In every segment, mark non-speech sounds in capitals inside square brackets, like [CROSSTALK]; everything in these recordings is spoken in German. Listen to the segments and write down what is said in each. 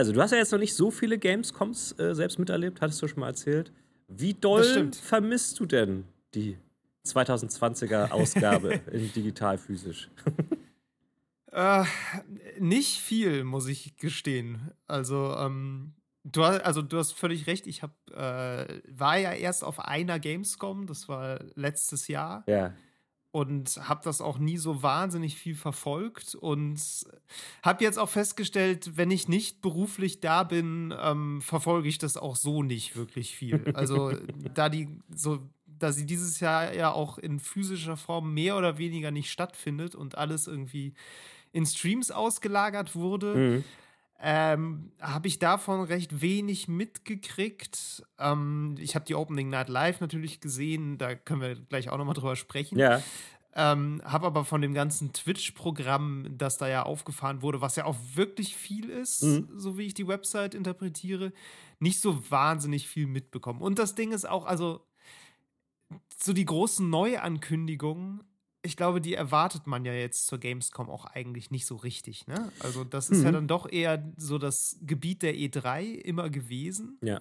Also, du hast ja jetzt noch nicht so viele Gamescoms äh, selbst miterlebt, hattest du schon mal erzählt. Wie doll vermisst du denn die 2020er Ausgabe [LAUGHS] in digital physisch? äh, nicht viel, muss ich gestehen. Also, ähm, du, hast, also du hast völlig recht. Ich hab, äh, war ja erst auf einer Gamescom, das war letztes Jahr. Ja und habe das auch nie so wahnsinnig viel verfolgt und habe jetzt auch festgestellt, wenn ich nicht beruflich da bin, ähm, verfolge ich das auch so nicht wirklich viel. Also [LAUGHS] da die so, da sie dieses Jahr ja auch in physischer Form mehr oder weniger nicht stattfindet und alles irgendwie in Streams ausgelagert wurde. Mhm ähm, habe ich davon recht wenig mitgekriegt. Ähm, ich habe die Opening Night Live natürlich gesehen, da können wir gleich auch nochmal drüber sprechen. Ja. Ähm, habe aber von dem ganzen Twitch-Programm, das da ja aufgefahren wurde, was ja auch wirklich viel ist, mhm. so wie ich die Website interpretiere, nicht so wahnsinnig viel mitbekommen. Und das Ding ist auch, also so die großen Neuankündigungen ich glaube, die erwartet man ja jetzt zur Gamescom auch eigentlich nicht so richtig. Ne? Also, das ist mhm. ja dann doch eher so das Gebiet der E3 immer gewesen. Ja.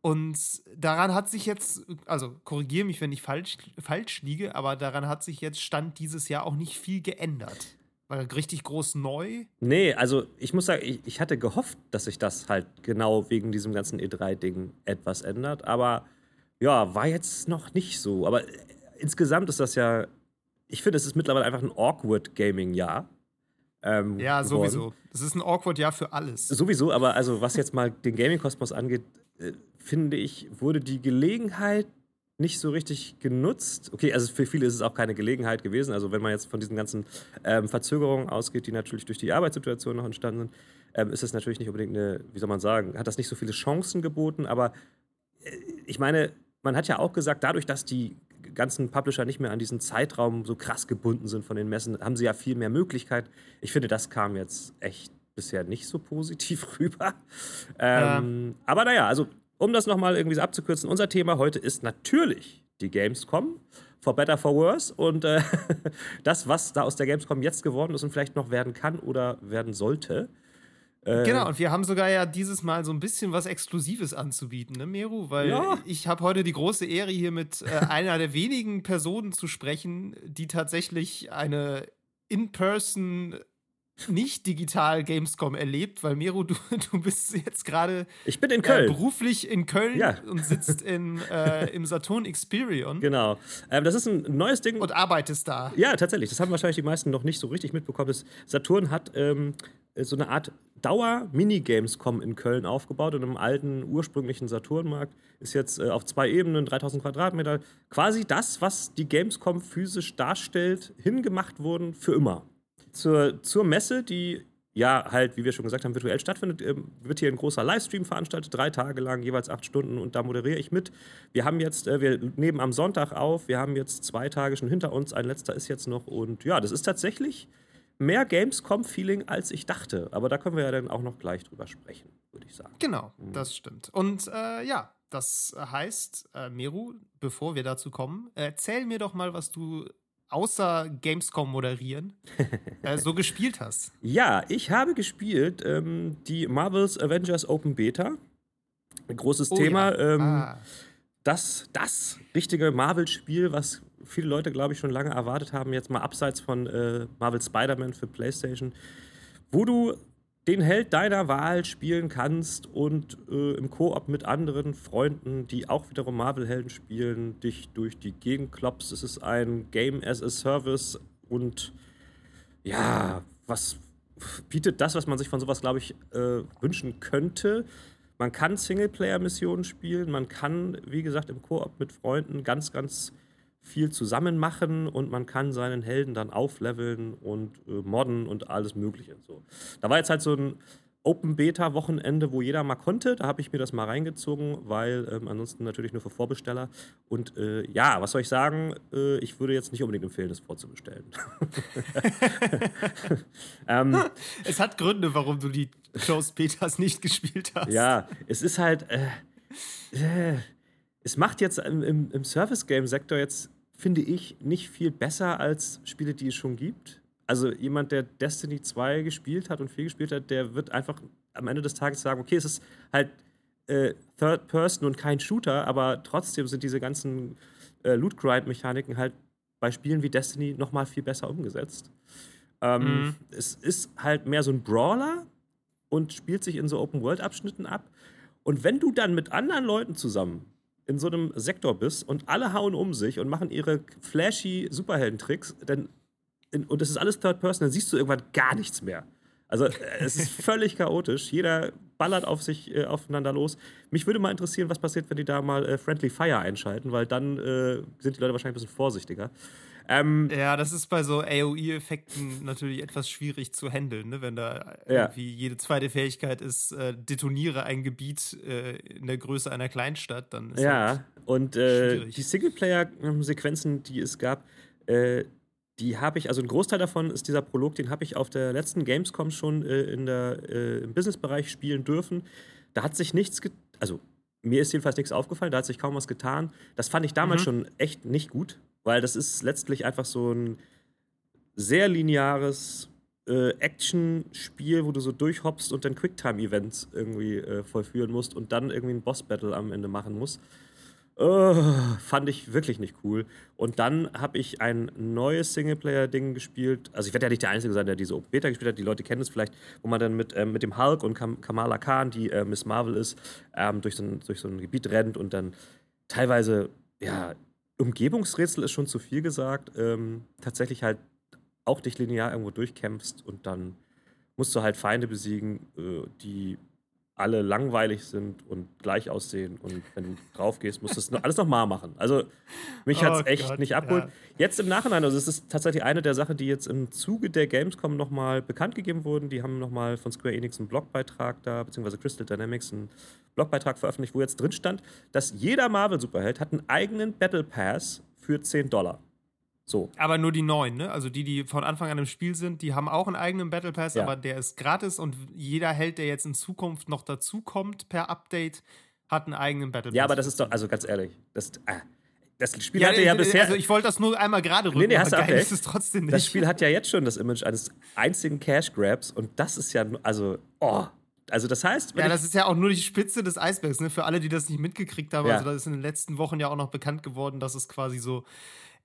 Und daran hat sich jetzt, also korrigiere mich, wenn ich falsch, falsch liege, aber daran hat sich jetzt Stand dieses Jahr auch nicht viel geändert. Weil richtig groß neu. Nee, also ich muss sagen, ich, ich hatte gehofft, dass sich das halt genau wegen diesem ganzen E3-Ding etwas ändert. Aber ja, war jetzt noch nicht so. Aber insgesamt ist das ja ich finde, es ist mittlerweile einfach ein awkward Gaming-Jahr. Ähm, ja, geworden. sowieso. Das ist ein awkward Jahr für alles. Sowieso, aber also [LAUGHS] was jetzt mal den Gaming-Kosmos angeht, äh, finde ich, wurde die Gelegenheit nicht so richtig genutzt. Okay, also für viele ist es auch keine Gelegenheit gewesen. Also wenn man jetzt von diesen ganzen ähm, Verzögerungen ausgeht, die natürlich durch die Arbeitssituation noch entstanden sind, ähm, ist es natürlich nicht unbedingt eine, wie soll man sagen, hat das nicht so viele Chancen geboten. Aber äh, ich meine, man hat ja auch gesagt, dadurch, dass die ganzen Publisher nicht mehr an diesen Zeitraum so krass gebunden sind von den Messen, haben sie ja viel mehr Möglichkeit. Ich finde, das kam jetzt echt bisher nicht so positiv [LAUGHS] rüber. Ähm, ja. Aber naja, also um das nochmal irgendwie so abzukürzen, unser Thema heute ist natürlich die Gamescom. For better, for worse. Und äh, [LAUGHS] das, was da aus der Gamescom jetzt geworden ist und vielleicht noch werden kann oder werden sollte. Äh, genau, und wir haben sogar ja dieses Mal so ein bisschen was Exklusives anzubieten, ne, Meru? Weil ja. ich habe heute die große Ehre, hier mit äh, einer der wenigen Personen zu sprechen, die tatsächlich eine In-Person nicht digital Gamescom erlebt, weil Mero, du, [LAUGHS] du bist jetzt gerade Ich bin in Köln. Äh, beruflich in Köln ja. und sitzt in, äh, im Saturn Experion. Genau. Ähm, das ist ein neues Ding. Und arbeitest da. Ja, tatsächlich. Das haben wahrscheinlich die meisten noch nicht so richtig mitbekommen. Saturn hat ähm, so eine Art Dauer-Minigamescom in Köln aufgebaut und im alten ursprünglichen Saturnmarkt ist jetzt äh, auf zwei Ebenen, 3000 Quadratmeter, quasi das, was die Gamescom physisch darstellt, hingemacht worden für immer. Zur, zur Messe, die ja halt, wie wir schon gesagt haben, virtuell stattfindet, äh, wird hier ein großer Livestream veranstaltet, drei Tage lang, jeweils acht Stunden und da moderiere ich mit. Wir haben jetzt, äh, wir nehmen am Sonntag auf, wir haben jetzt zwei Tage schon hinter uns, ein letzter ist jetzt noch und ja, das ist tatsächlich mehr Gamescom-Feeling, als ich dachte. Aber da können wir ja dann auch noch gleich drüber sprechen, würde ich sagen. Genau, mhm. das stimmt. Und äh, ja, das heißt, äh, Meru, bevor wir dazu kommen, erzähl mir doch mal, was du außer Gamescom moderieren [LAUGHS] äh, so gespielt hast. Ja, ich habe gespielt ähm, die Marvel's Avengers Open Beta. Ein großes oh, Thema. Ja. Ähm, ah. das, das richtige Marvel-Spiel, was viele Leute, glaube ich, schon lange erwartet haben, jetzt mal abseits von äh, Marvel Spider-Man für PlayStation, wo du den Held deiner Wahl spielen kannst und äh, im Koop mit anderen Freunden, die auch wiederum Marvel-Helden spielen, dich durch die Gegend klopfst. Es ist ein Game as a Service und ja, was bietet das, was man sich von sowas, glaube ich, äh, wünschen könnte. Man kann Singleplayer-Missionen spielen, man kann, wie gesagt, im Koop mit Freunden ganz, ganz viel zusammen machen und man kann seinen Helden dann aufleveln und äh, modden und alles Mögliche. So. Da war jetzt halt so ein Open Beta Wochenende, wo jeder mal konnte. Da habe ich mir das mal reingezogen, weil ähm, ansonsten natürlich nur für Vorbesteller. Und äh, ja, was soll ich sagen? Äh, ich würde jetzt nicht unbedingt empfehlen, das vorzubestellen. [LAUGHS] ähm, es hat Gründe, warum du die Closed Betas nicht gespielt hast. Ja, es ist halt. Äh, äh es macht jetzt im, im, im Service-Game-Sektor jetzt finde ich, nicht viel besser als Spiele, die es schon gibt. Also jemand, der Destiny 2 gespielt hat und viel gespielt hat, der wird einfach am Ende des Tages sagen, okay, es ist halt äh, Third Person und kein Shooter, aber trotzdem sind diese ganzen äh, Loot-Grind-Mechaniken halt bei Spielen wie Destiny nochmal viel besser umgesetzt. Ähm, mhm. Es ist halt mehr so ein Brawler und spielt sich in so Open-World-Abschnitten ab. Und wenn du dann mit anderen Leuten zusammen in so einem Sektor bist und alle hauen um sich und machen ihre flashy Superheldentricks, dann in, und es ist alles Third Person, dann siehst du irgendwann gar nichts mehr. Also es ist [LAUGHS] völlig chaotisch. Jeder ballert auf sich äh, aufeinander los. Mich würde mal interessieren, was passiert, wenn die da mal äh, Friendly Fire einschalten, weil dann äh, sind die Leute wahrscheinlich ein bisschen vorsichtiger. Ähm, ja, das ist bei so AOE-Effekten natürlich etwas schwierig zu handeln, ne? wenn da ja. irgendwie jede zweite Fähigkeit ist, äh, detoniere ein Gebiet äh, in der Größe einer Kleinstadt, dann ist Ja, halt und äh, die Singleplayer-Sequenzen, die es gab, äh, die habe ich, also ein Großteil davon ist dieser Prolog, den habe ich auf der letzten Gamescom schon äh, in der, äh, im Businessbereich spielen dürfen. Da hat sich nichts, also mir ist jedenfalls nichts aufgefallen, da hat sich kaum was getan. Das fand ich damals mhm. schon echt nicht gut, weil das ist letztlich einfach so ein sehr lineares äh, Action-Spiel, wo du so durchhoppst und dann Quicktime-Events irgendwie äh, vollführen musst und dann irgendwie ein Boss-Battle am Ende machen musst. Oh, fand ich wirklich nicht cool. Und dann habe ich ein neues Singleplayer-Ding gespielt. Also ich werde ja nicht der Einzige sein, der diese Beta gespielt hat. Die Leute kennen es vielleicht, wo man dann mit, ähm, mit dem Hulk und Kam Kamala Khan, die äh, Miss Marvel ist, ähm, durch, so ein, durch so ein Gebiet rennt und dann teilweise, ja, Umgebungsrätsel ist schon zu viel gesagt. Ähm, tatsächlich halt auch dich linear irgendwo durchkämpfst und dann musst du halt Feinde besiegen, äh, die alle langweilig sind und gleich aussehen. Und wenn du drauf gehst, musst du es alles nochmal machen. Also mich hat es oh echt Gott, nicht abgeholt. Ja. Jetzt im Nachhinein, also es ist tatsächlich eine der Sachen, die jetzt im Zuge der Gamescom nochmal bekannt gegeben wurden. Die haben nochmal von Square Enix einen Blogbeitrag da, beziehungsweise Crystal Dynamics einen Blogbeitrag veröffentlicht, wo jetzt drin stand, dass jeder Marvel-Superheld hat einen eigenen Battle Pass für 10 Dollar. So. Aber nur die neuen, ne? Also die, die von Anfang an im Spiel sind, die haben auch einen eigenen Battle Pass, ja. aber der ist gratis und jeder Held, der jetzt in Zukunft noch dazukommt per Update, hat einen eigenen Battle Pass. Ja, aber das ist doch, also ganz ehrlich, das, äh, das Spiel ja, hatte ja äh, bisher. Also ich wollte das nur einmal gerade rücken, nee, nee, hast aber geil ist es trotzdem nicht. Das Spiel hat ja jetzt schon das Image eines einzigen Cash Grabs und das ist ja, also, oh. Also das heißt, ja, das ist ja auch nur die Spitze des Eisbergs, ne? Für alle, die das nicht mitgekriegt haben. Ja. Also das ist in den letzten Wochen ja auch noch bekannt geworden, dass es quasi so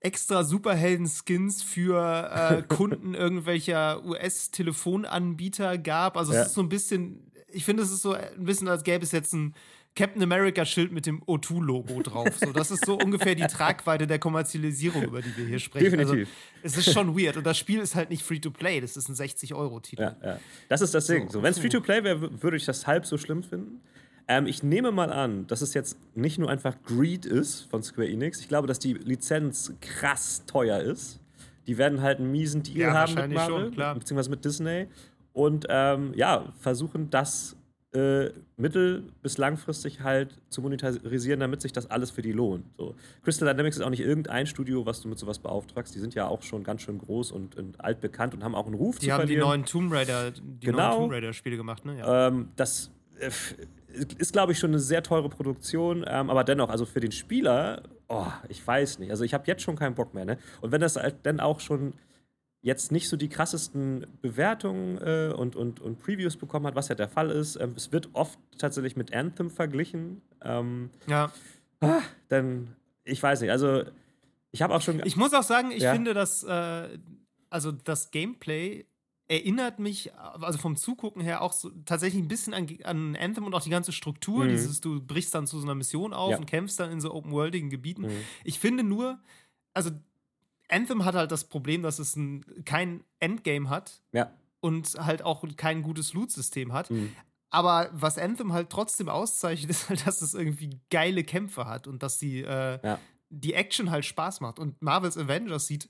extra Superhelden-Skins für äh, [LAUGHS] Kunden irgendwelcher US-Telefonanbieter gab. Also ja. es ist so ein bisschen, ich finde, es ist so ein bisschen, als gäbe es jetzt ein Captain America-Schild mit dem O2-Logo drauf. So, das ist so ungefähr die Tragweite der Kommerzialisierung, über die wir hier sprechen. Definitiv. Also, es ist schon weird. Und das Spiel ist halt nicht Free-to-Play, das ist ein 60-Euro-Titel. Ja, ja. Das ist das Ding. So, so Wenn es Free-to-Play wäre, würde ich das halb so schlimm finden. Ähm, ich nehme mal an, dass es jetzt nicht nur einfach Greed ist von Square Enix. Ich glaube, dass die Lizenz krass teuer ist. Die werden halt einen miesen Deal ja, haben mit Marvel, schon, klar. beziehungsweise mit Disney. Und ähm, ja, versuchen das äh, mittel- bis langfristig halt zu monetarisieren, damit sich das alles für die lohnt. So. Crystal Dynamics ist auch nicht irgendein Studio, was du mit sowas beauftragst. Die sind ja auch schon ganz schön groß und, und altbekannt und haben auch einen Ruf die zu verlieren. Die haben die neuen Tomb Raider, die genau. neuen Tomb Raider Spiele gemacht, ne? Ja. Ähm, das äh, ist, glaube ich, schon eine sehr teure Produktion, ähm, aber dennoch, also für den Spieler, oh, ich weiß nicht. Also ich habe jetzt schon keinen Bock mehr, ne? Und wenn das halt dann auch schon jetzt nicht so die krassesten Bewertungen äh, und, und, und Previews bekommen hat, was ja der Fall ist, ähm, es wird oft tatsächlich mit Anthem verglichen. Ähm, ja. Ah, dann, ich weiß nicht, also ich habe auch schon. Ich muss auch sagen, ich ja? finde, dass äh, also das Gameplay erinnert mich, also vom Zugucken her auch so, tatsächlich ein bisschen an, an Anthem und auch die ganze Struktur. Mhm. Dieses, du brichst dann zu so einer Mission auf ja. und kämpfst dann in so open-worldigen Gebieten. Mhm. Ich finde nur, also Anthem hat halt das Problem, dass es ein, kein Endgame hat. Ja. Und halt auch kein gutes Loot-System hat. Mhm. Aber was Anthem halt trotzdem auszeichnet, [LAUGHS] ist halt, dass es irgendwie geile Kämpfe hat und dass die, äh, ja. die Action halt Spaß macht. Und Marvel's Avengers sieht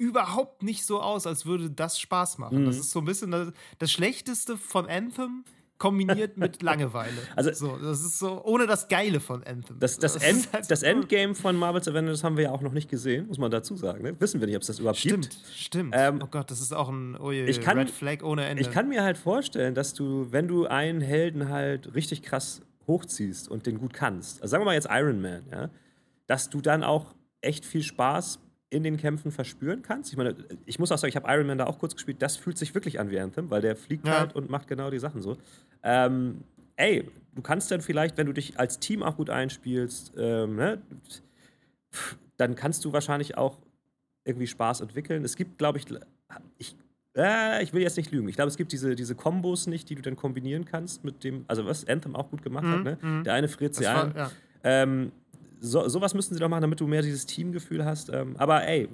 überhaupt nicht so aus, als würde das Spaß machen. Mhm. Das ist so ein bisschen das, das Schlechteste von Anthem kombiniert mit [LAUGHS] Langeweile. Also, so, das ist so, ohne das Geile von Anthem. Das, das, das, End, halt das Endgame von Marvel's Avengers haben wir ja auch noch nicht gesehen, muss man dazu sagen. Ne? Wissen wir nicht, ob es das überhaupt stimmt, gibt. Stimmt, stimmt. Ähm, oh Gott, das ist auch ein oh je, ich kann, Red Flag ohne Ende. Ich kann mir halt vorstellen, dass du, wenn du einen Helden halt richtig krass hochziehst und den gut kannst, also sagen wir mal jetzt Iron Man, ja, dass du dann auch echt viel Spaß in den Kämpfen verspüren kannst. Ich meine, ich muss auch sagen, ich habe Iron Man da auch kurz gespielt. Das fühlt sich wirklich an wie Anthem, weil der fliegt ja. halt und macht genau die Sachen so. Ähm, ey, du kannst dann vielleicht, wenn du dich als Team auch gut einspielst, ähm, ne, dann kannst du wahrscheinlich auch irgendwie Spaß entwickeln. Es gibt, glaube ich, ich, äh, ich will jetzt nicht lügen. Ich glaube, es gibt diese, diese Kombos nicht, die du dann kombinieren kannst mit dem, also was Anthem auch gut gemacht mhm, hat, ne? Mhm. Der eine friert sie ein. Ja. Ähm, so, sowas müssten sie doch machen, damit du mehr dieses Teamgefühl hast. Ähm, aber ey,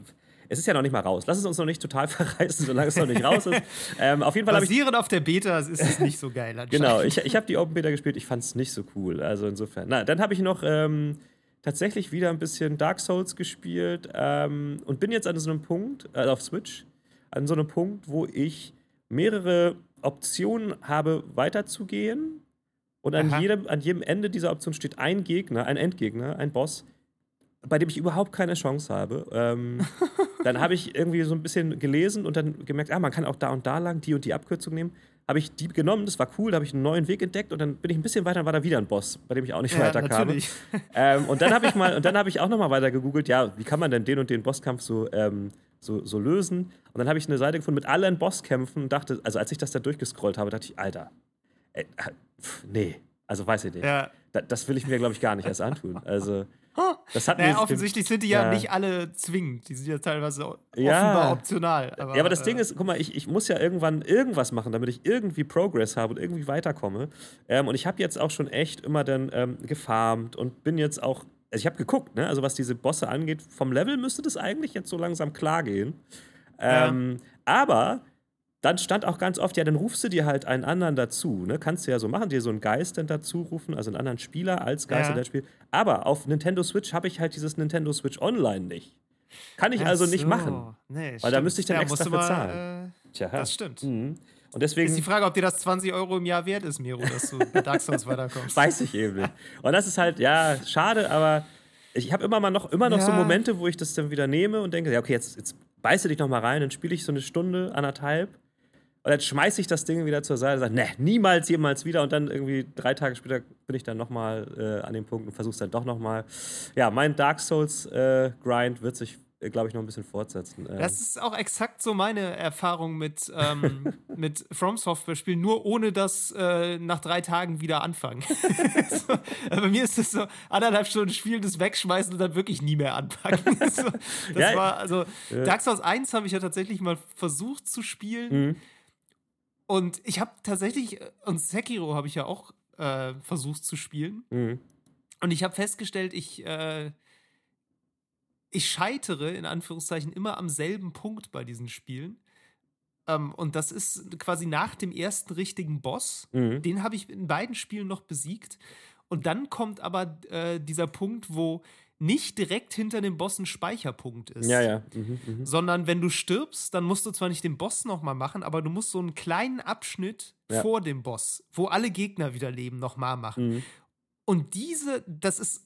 es ist ja noch nicht mal raus. Lass es uns noch nicht total [LAUGHS] verreißen, solange es noch nicht raus ist. Ähm, auf jeden Fall Basierend ich, auf der Beta ist es [LAUGHS] nicht so geil. Genau, ich, ich habe die Open Beta gespielt. Ich fand es nicht so cool. Also insofern. Na, dann habe ich noch ähm, tatsächlich wieder ein bisschen Dark Souls gespielt ähm, und bin jetzt an so einem Punkt, äh, auf Switch, an so einem Punkt, wo ich mehrere Optionen habe, weiterzugehen und an jedem, an jedem Ende dieser Option steht ein Gegner, ein Endgegner, ein Boss, bei dem ich überhaupt keine Chance habe. Ähm, [LAUGHS] dann habe ich irgendwie so ein bisschen gelesen und dann gemerkt, ah, man kann auch da und da lang die und die Abkürzung nehmen. Habe ich die genommen, das war cool, da habe ich einen neuen Weg entdeckt und dann bin ich ein bisschen weiter, dann war da wieder ein Boss, bei dem ich auch nicht ja, weiterkam. [LAUGHS] Ähm, und dann habe ich mal, und dann habe ich auch nochmal weiter gegoogelt, ja, wie kann man denn den und den Bosskampf so, ähm, so, so lösen? Und dann habe ich eine Seite gefunden mit allen Bosskämpfen und dachte, also als ich das da durchgescrollt habe, dachte ich, Alter, ey, pf, nee, also weiß ich nicht. Ja. Da, das will ich mir, glaube ich, gar nicht erst antun. Also. [LAUGHS] Das hat naja, offensichtlich sind die ja, ja, nicht alle zwingend. Die sind ja teilweise offenbar optional. Aber, ja, aber das äh, Ding ist, guck mal, ich, ich muss ja irgendwann irgendwas machen, damit ich irgendwie Progress habe und irgendwie weiterkomme. Ähm, und ich habe jetzt auch schon echt immer dann ähm, gefarmt und bin jetzt auch. Also ich habe geguckt, ne? Also was diese Bosse angeht, vom Level müsste das eigentlich jetzt so langsam klar gehen. Ähm, ja. Aber dann stand auch ganz oft, ja, dann rufst du dir halt einen anderen dazu. Ne? Kannst du ja so machen, dir so einen Geist dann dazu rufen, also einen anderen Spieler als Geist ja. in das Spiel. Aber auf Nintendo Switch habe ich halt dieses Nintendo Switch Online nicht. Kann ich Ach also nicht so. machen. Nee, weil stimmt. da müsste ich dann ja, extra bezahlen. Äh, Tja, das stimmt. Mhm. Und deswegen ist die Frage, ob dir das 20 Euro im Jahr wert ist, Miro, dass du mit Dark Souls [LAUGHS] weiterkommst. Weiß ich eben nicht. Und das ist halt, ja, schade, aber ich habe immer mal noch, immer noch ja. so Momente, wo ich das dann wieder nehme und denke, ja, okay, jetzt, jetzt beiße dich noch mal rein, dann spiele ich so eine Stunde, anderthalb und dann schmeiße ich das Ding wieder zur Seite und sage, ne, niemals, jemals wieder. Und dann irgendwie drei Tage später bin ich dann nochmal äh, an dem Punkt und versuche es dann doch nochmal. Ja, mein Dark Souls-Grind äh, wird sich äh, glaube ich, noch ein bisschen fortsetzen. Ähm. Das ist auch exakt so meine Erfahrung mit, ähm, [LAUGHS] mit From Software-Spielen, nur ohne das äh, nach drei Tagen wieder anfangen. [LAUGHS] so, bei mir ist das so anderthalb Stunden spielen, das wegschmeißen und dann wirklich nie mehr anpacken. [LAUGHS] so, das ja, war, also. Dark Souls 1 habe ich ja tatsächlich mal versucht zu spielen. Mhm und ich habe tatsächlich, äh, und Sekiro habe ich ja auch äh, versucht zu spielen. Mhm. Und ich habe festgestellt, ich, äh, ich scheitere in Anführungszeichen immer am selben Punkt bei diesen Spielen. Ähm, und das ist quasi nach dem ersten richtigen Boss. Mhm. Den habe ich in beiden Spielen noch besiegt. Und dann kommt aber äh, dieser Punkt, wo nicht direkt hinter dem Boss ein Speicherpunkt ist. Ja, ja. Mhm, mh. Sondern wenn du stirbst, dann musst du zwar nicht den Boss nochmal machen, aber du musst so einen kleinen Abschnitt ja. vor dem Boss, wo alle Gegner wieder leben, nochmal machen. Mhm. Und diese, das ist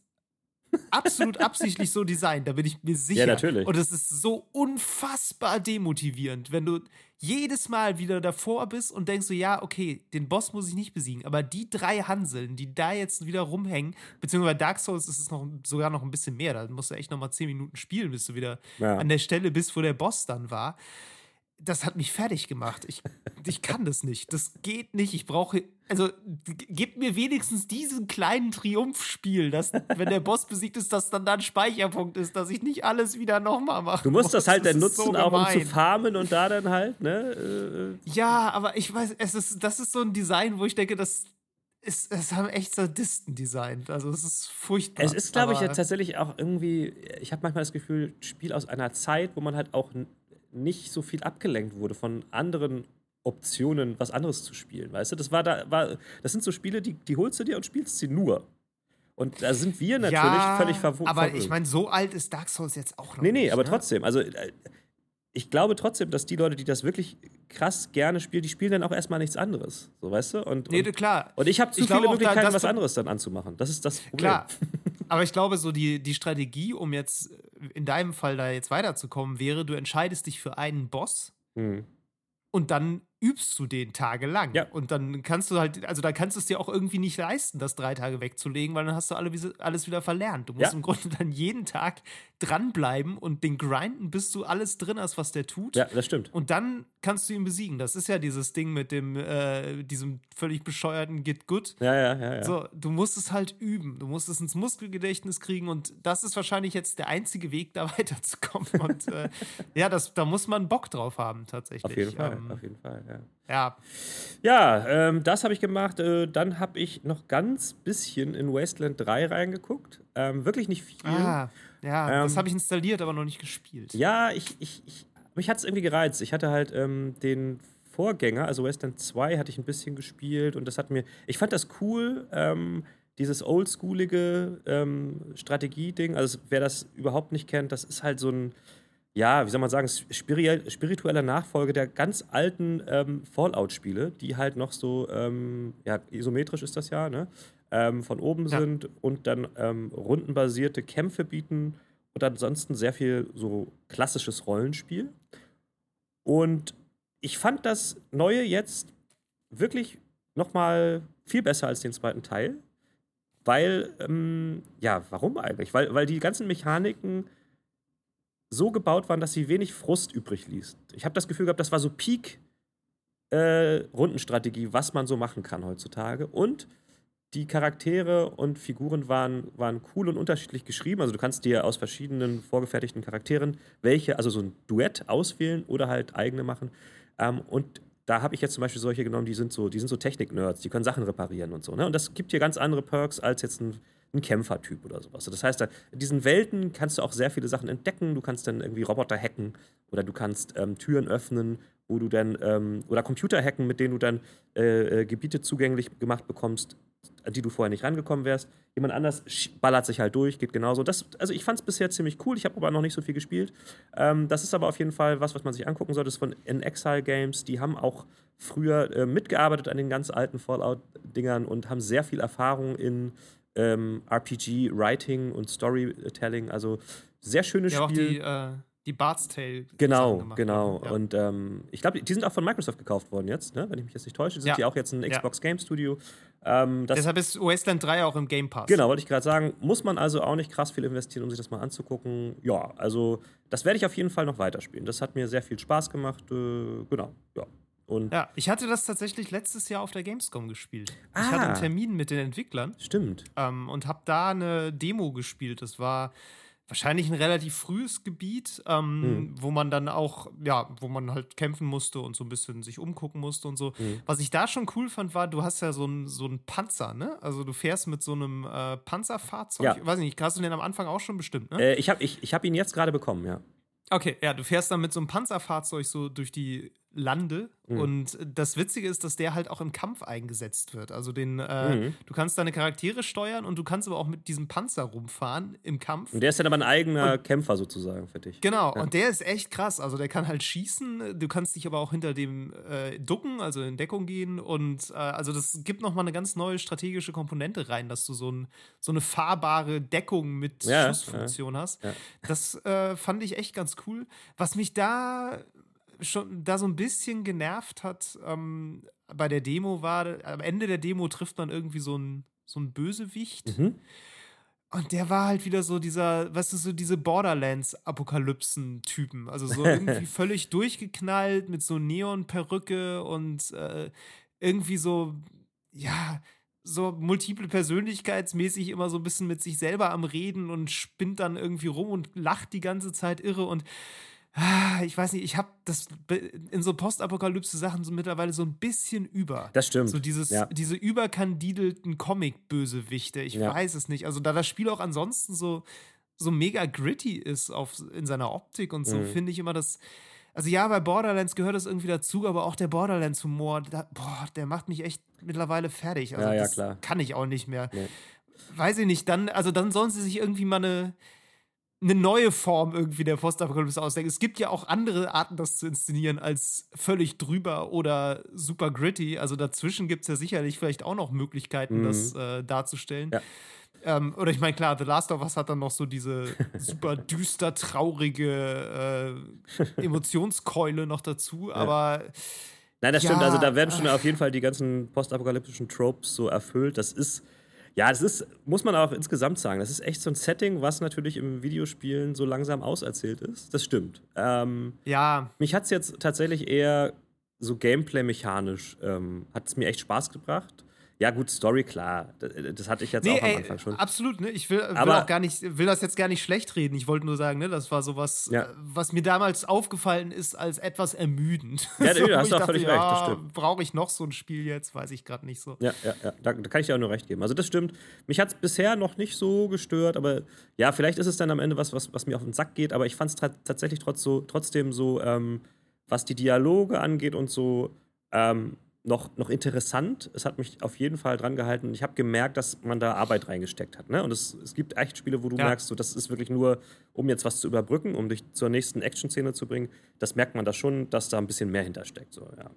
absolut absichtlich so designt, da bin ich mir sicher. Ja, natürlich. Und es ist so unfassbar demotivierend, wenn du jedes Mal wieder davor bist und denkst so, ja, okay, den Boss muss ich nicht besiegen, aber die drei Hanseln, die da jetzt wieder rumhängen, beziehungsweise bei Dark Souls ist es noch, sogar noch ein bisschen mehr, da musst du echt noch mal zehn Minuten spielen, bis du wieder ja. an der Stelle bist, wo der Boss dann war das hat mich fertig gemacht. Ich, ich kann das nicht. Das geht nicht. Ich brauche. Also, gib mir wenigstens diesen kleinen Triumphspiel, dass, wenn der Boss besiegt ist, dass dann da ein Speicherpunkt ist, dass ich nicht alles wieder nochmal mache. Du musst muss. das halt das dann nutzen, so auch um zu farmen und da dann halt, ne? Äh, äh. Ja, aber ich weiß, es ist, das ist so ein Design, wo ich denke, das. Ist, es haben echt Sadisten designt. Also es ist furchtbar. Es ist, glaube ich, tatsächlich auch irgendwie, ich habe manchmal das Gefühl, Spiel aus einer Zeit, wo man halt auch nicht so viel abgelenkt wurde von anderen Optionen, was anderes zu spielen. Weißt du, das war da, war, das sind so Spiele, die, die holst du dir und spielst sie nur. Und da sind wir natürlich ja, völlig verwundert. Aber ich meine, so alt ist Dark Souls jetzt auch noch. Nee, nee, nicht, aber ne? trotzdem. Also, äh, ich glaube trotzdem, dass die Leute, die das wirklich krass gerne spielen, die spielen dann auch erstmal nichts anderes. So, weißt du? Und, nee, und, klar. Und ich habe zu ich viele Möglichkeiten, da, was anderes dann anzumachen. Das ist das Problem. Klar. [LAUGHS] Aber ich glaube, so die, die Strategie, um jetzt in deinem Fall da jetzt weiterzukommen, wäre, du entscheidest dich für einen Boss mhm. und dann übst du den tagelang. Ja. Und dann kannst du halt, also da kannst du es dir auch irgendwie nicht leisten, das drei Tage wegzulegen, weil dann hast du alle, alles wieder verlernt. Du musst Ja. im Grunde [LAUGHS] dann jeden Tag dranbleiben und den grinden, bis du alles drin hast, was der tut. Ja, das stimmt. Und dann kannst du ihn besiegen. Das ist ja dieses Ding mit dem, äh, diesem völlig bescheuerten Get Good. Ja, ja, ja. ja. So, du musst es halt üben. Du musst es ins Muskelgedächtnis kriegen und das ist wahrscheinlich jetzt der einzige Weg, da [LAUGHS] weiterzukommen. Und äh, ja, das, da muss man Bock drauf haben, tatsächlich. Auf jeden Fall, Ähm, auf jeden Fall, ja. ja, ähm, das habe ich gemacht. Äh, dann habe ich noch ganz bisschen in Wasteland 3 reingeguckt. Ähm, wirklich nicht viel. ah, ja das Ähm, habe ich installiert, aber noch nicht gespielt. Ja, ich, ich, ich, mich hat es irgendwie gereizt. Ich hatte halt ähm, den Vorgänger, also Wasteland 2, hatte ich ein bisschen gespielt und das hat mir. Ich fand das cool, ähm, dieses oldschoolige ähm, Strategie-Ding. Also, wer das überhaupt nicht kennt, das ist halt so ein. Ja, wie soll man sagen, spiri spiritueller Nachfolge der ganz alten ähm, Fallout-Spiele, die halt noch so, ähm, ja, isometrisch ist das ja, ne? Ähm, von oben Ja. sind und dann ähm, rundenbasierte Kämpfe bieten und ansonsten sehr viel so klassisches Rollenspiel. Und ich fand das Neue jetzt wirklich nochmal viel besser als den zweiten Teil. Weil, ähm, ja, warum eigentlich? Weil, weil die ganzen Mechaniken so gebaut waren, dass sie wenig Frust übrig ließ. Ich habe das Gefühl gehabt, das war so Peak äh, Rundenstrategie, was man so machen kann heutzutage. Und die Charaktere und Figuren waren, waren cool und unterschiedlich geschrieben. Also du kannst dir aus verschiedenen vorgefertigten Charakteren welche, also so ein Duett auswählen oder halt eigene machen. Ähm, und da habe ich jetzt zum Beispiel solche genommen, die sind so, die sind so Technik-Nerds, die können Sachen reparieren und so. Ne? Und das gibt dir ganz andere Perks als jetzt ein, ein Kämpfertyp oder sowas. Das heißt, in diesen Welten kannst du auch sehr viele Sachen entdecken. Du kannst dann irgendwie Roboter hacken oder du kannst ähm, Türen öffnen, wo du dann, ähm, oder Computer hacken, mit denen du dann äh, äh, Gebiete zugänglich gemacht bekommst, an die du vorher nicht rangekommen wärst. Jemand anders ballert sich halt durch, geht genauso. Das, also ich fand es bisher ziemlich cool, ich habe aber noch nicht so viel gespielt. Ähm, das ist aber auf jeden Fall was, was man sich angucken sollte. Das ist von In Exile Games. Die haben auch früher äh, mitgearbeitet an den ganz alten Fallout-Dingern und haben sehr viel Erfahrung in ähm, RPG-Writing und Storytelling. Also sehr schönes Ja, auch Spiel. die, äh, die Bart's Tale. Genau, gemacht genau. haben. Ja. Und ähm, ich glaube, die sind auch von Microsoft gekauft worden jetzt, ne? wenn ich mich jetzt nicht täusche. Die sind Ja. ja auch jetzt ein. Xbox Game Studio. Ähm, Deshalb ist Wasteland 3 auch im Game Pass. genau, wollte ich gerade sagen. Muss man also auch nicht krass viel investieren, um sich das mal anzugucken. Ja, also das werde ich auf jeden Fall noch weiterspielen. Das hat mir sehr viel Spaß gemacht. Äh, genau, ja. Und Ja, ich hatte das tatsächlich letztes Jahr auf der Gamescom gespielt. Ich Ah. hatte einen Termin mit den Entwicklern stimmt. ähm, und habe da eine Demo gespielt. Das war wahrscheinlich ein relativ frühes Gebiet, ähm, Mhm. wo man dann auch, ja, wo man halt kämpfen musste und so ein bisschen sich umgucken musste und so. Mhm. Was ich da schon cool fand, war, du hast ja so einen so einen Panzer, ne? Also du fährst mit so einem äh, Panzerfahrzeug. Ja. Ich weiß nicht, hast du den am Anfang auch schon bestimmt, ne? Äh, ich habe ich, ich hab ihn jetzt gerade bekommen, ja. Okay, ja, du fährst dann mit so einem Panzerfahrzeug so durch die Lande Mhm. und das Witzige ist, dass der halt auch im Kampf eingesetzt wird. Also den, äh, Mhm. du kannst deine Charaktere steuern und du kannst aber auch mit diesem Panzer rumfahren im Kampf. Und der ist dann aber ein eigener Kämpfer sozusagen für dich. Genau, Ja. und der ist echt krass. Also der kann halt schießen, du kannst dich aber auch hinter dem äh, ducken, also in Deckung gehen. Und äh, also das gibt nochmal eine ganz neue strategische Komponente rein, dass du so, ein, so eine fahrbare Deckung mit Ja, Schussfunktion hast. ja. Das äh, fand ich echt ganz cool. Was mich da schon da so ein bisschen genervt hat ähm, bei der Demo war, am Ende der Demo trifft man irgendwie so einen so einen Bösewicht. Mhm. Und der war halt wieder so dieser, weißt du, so diese Borderlands-Apokalypsen-Typen. Also so [LAUGHS] irgendwie völlig durchgeknallt mit so Neon-Perücke und äh, irgendwie so, ja, so multiple Persönlichkeitsmäßig immer so ein bisschen mit sich selber am Reden und spinnt dann irgendwie rum und lacht die ganze Zeit irre und ich weiß nicht, ich habe das in so Postapokalypse-Sachen so mittlerweile so ein bisschen über. Das stimmt. So dieses, ja. diese überkandidelten Comic-Bösewichte. Ich Ja. weiß es nicht. Also da das Spiel auch ansonsten so, so mega gritty ist auf, in seiner Optik und so, Mhm. finde ich immer das. Also ja, bei Borderlands gehört das irgendwie dazu, aber auch der Borderlands-Humor, boah, der macht mich echt mittlerweile fertig. Also Ja, ja, das klar. kann ich auch nicht mehr. Nee. Weiß ich nicht, dann, also dann sollen sie sich irgendwie mal eine, eine neue Form irgendwie der Postapokalypse ausdenken. Es gibt ja auch andere Arten, das zu inszenieren, als völlig drüber oder super gritty. Also dazwischen gibt es ja sicherlich vielleicht auch noch Möglichkeiten, Mhm. das äh, darzustellen. Ja. Ähm, oder ich meine, klar, The Last of Us hat dann noch so diese [LAUGHS] super düster, traurige äh, Emotionskeule noch dazu. Aber Nein, das ja, stimmt. Also da werden schon auf jeden Fall die ganzen postapokalyptischen Tropes so erfüllt. Das ist, ja, das ist, muss man auch insgesamt sagen, das ist echt so ein Setting, was natürlich im Videospielen so langsam auserzählt ist. Das stimmt. Ähm, ja. Mich hat es jetzt tatsächlich eher so gameplay-mechanisch, ähm, hat es mir echt Spaß gebracht. Ja, gut, Story, klar. Das hatte ich jetzt nee, auch am Anfang schon. Absolut, ne? Ich will, will auch gar nicht, will das jetzt gar nicht schlecht reden. Ich wollte nur sagen, ne, das war sowas, ja. was mir damals aufgefallen ist, als etwas ermüdend. Ja, [LAUGHS] so, hast du auch völlig recht, das stimmt. Brauche ich noch so ein Spiel jetzt? Weiß ich gerade nicht so. Ja, ja, ja. Da, da, kann ich dir auch nur recht geben. Also, das stimmt. Mich hat es bisher noch nicht so gestört, aber ja, vielleicht ist es dann am Ende was, was, was mir auf den Sack geht, aber ich fand es tatsächlich trotz so, trotzdem so, ähm, was die Dialoge angeht und so, ähm, noch, noch interessant. Es hat mich auf jeden Fall dran gehalten. Ich habe gemerkt, dass man da Arbeit reingesteckt hat. Ne? Und es, es gibt echt Spiele, wo du ja. merkst, so, das ist wirklich nur, um jetzt was zu überbrücken, um dich zur nächsten Action-Szene zu bringen. Das merkt man da schon, dass da ein bisschen mehr hintersteckt. So, ja.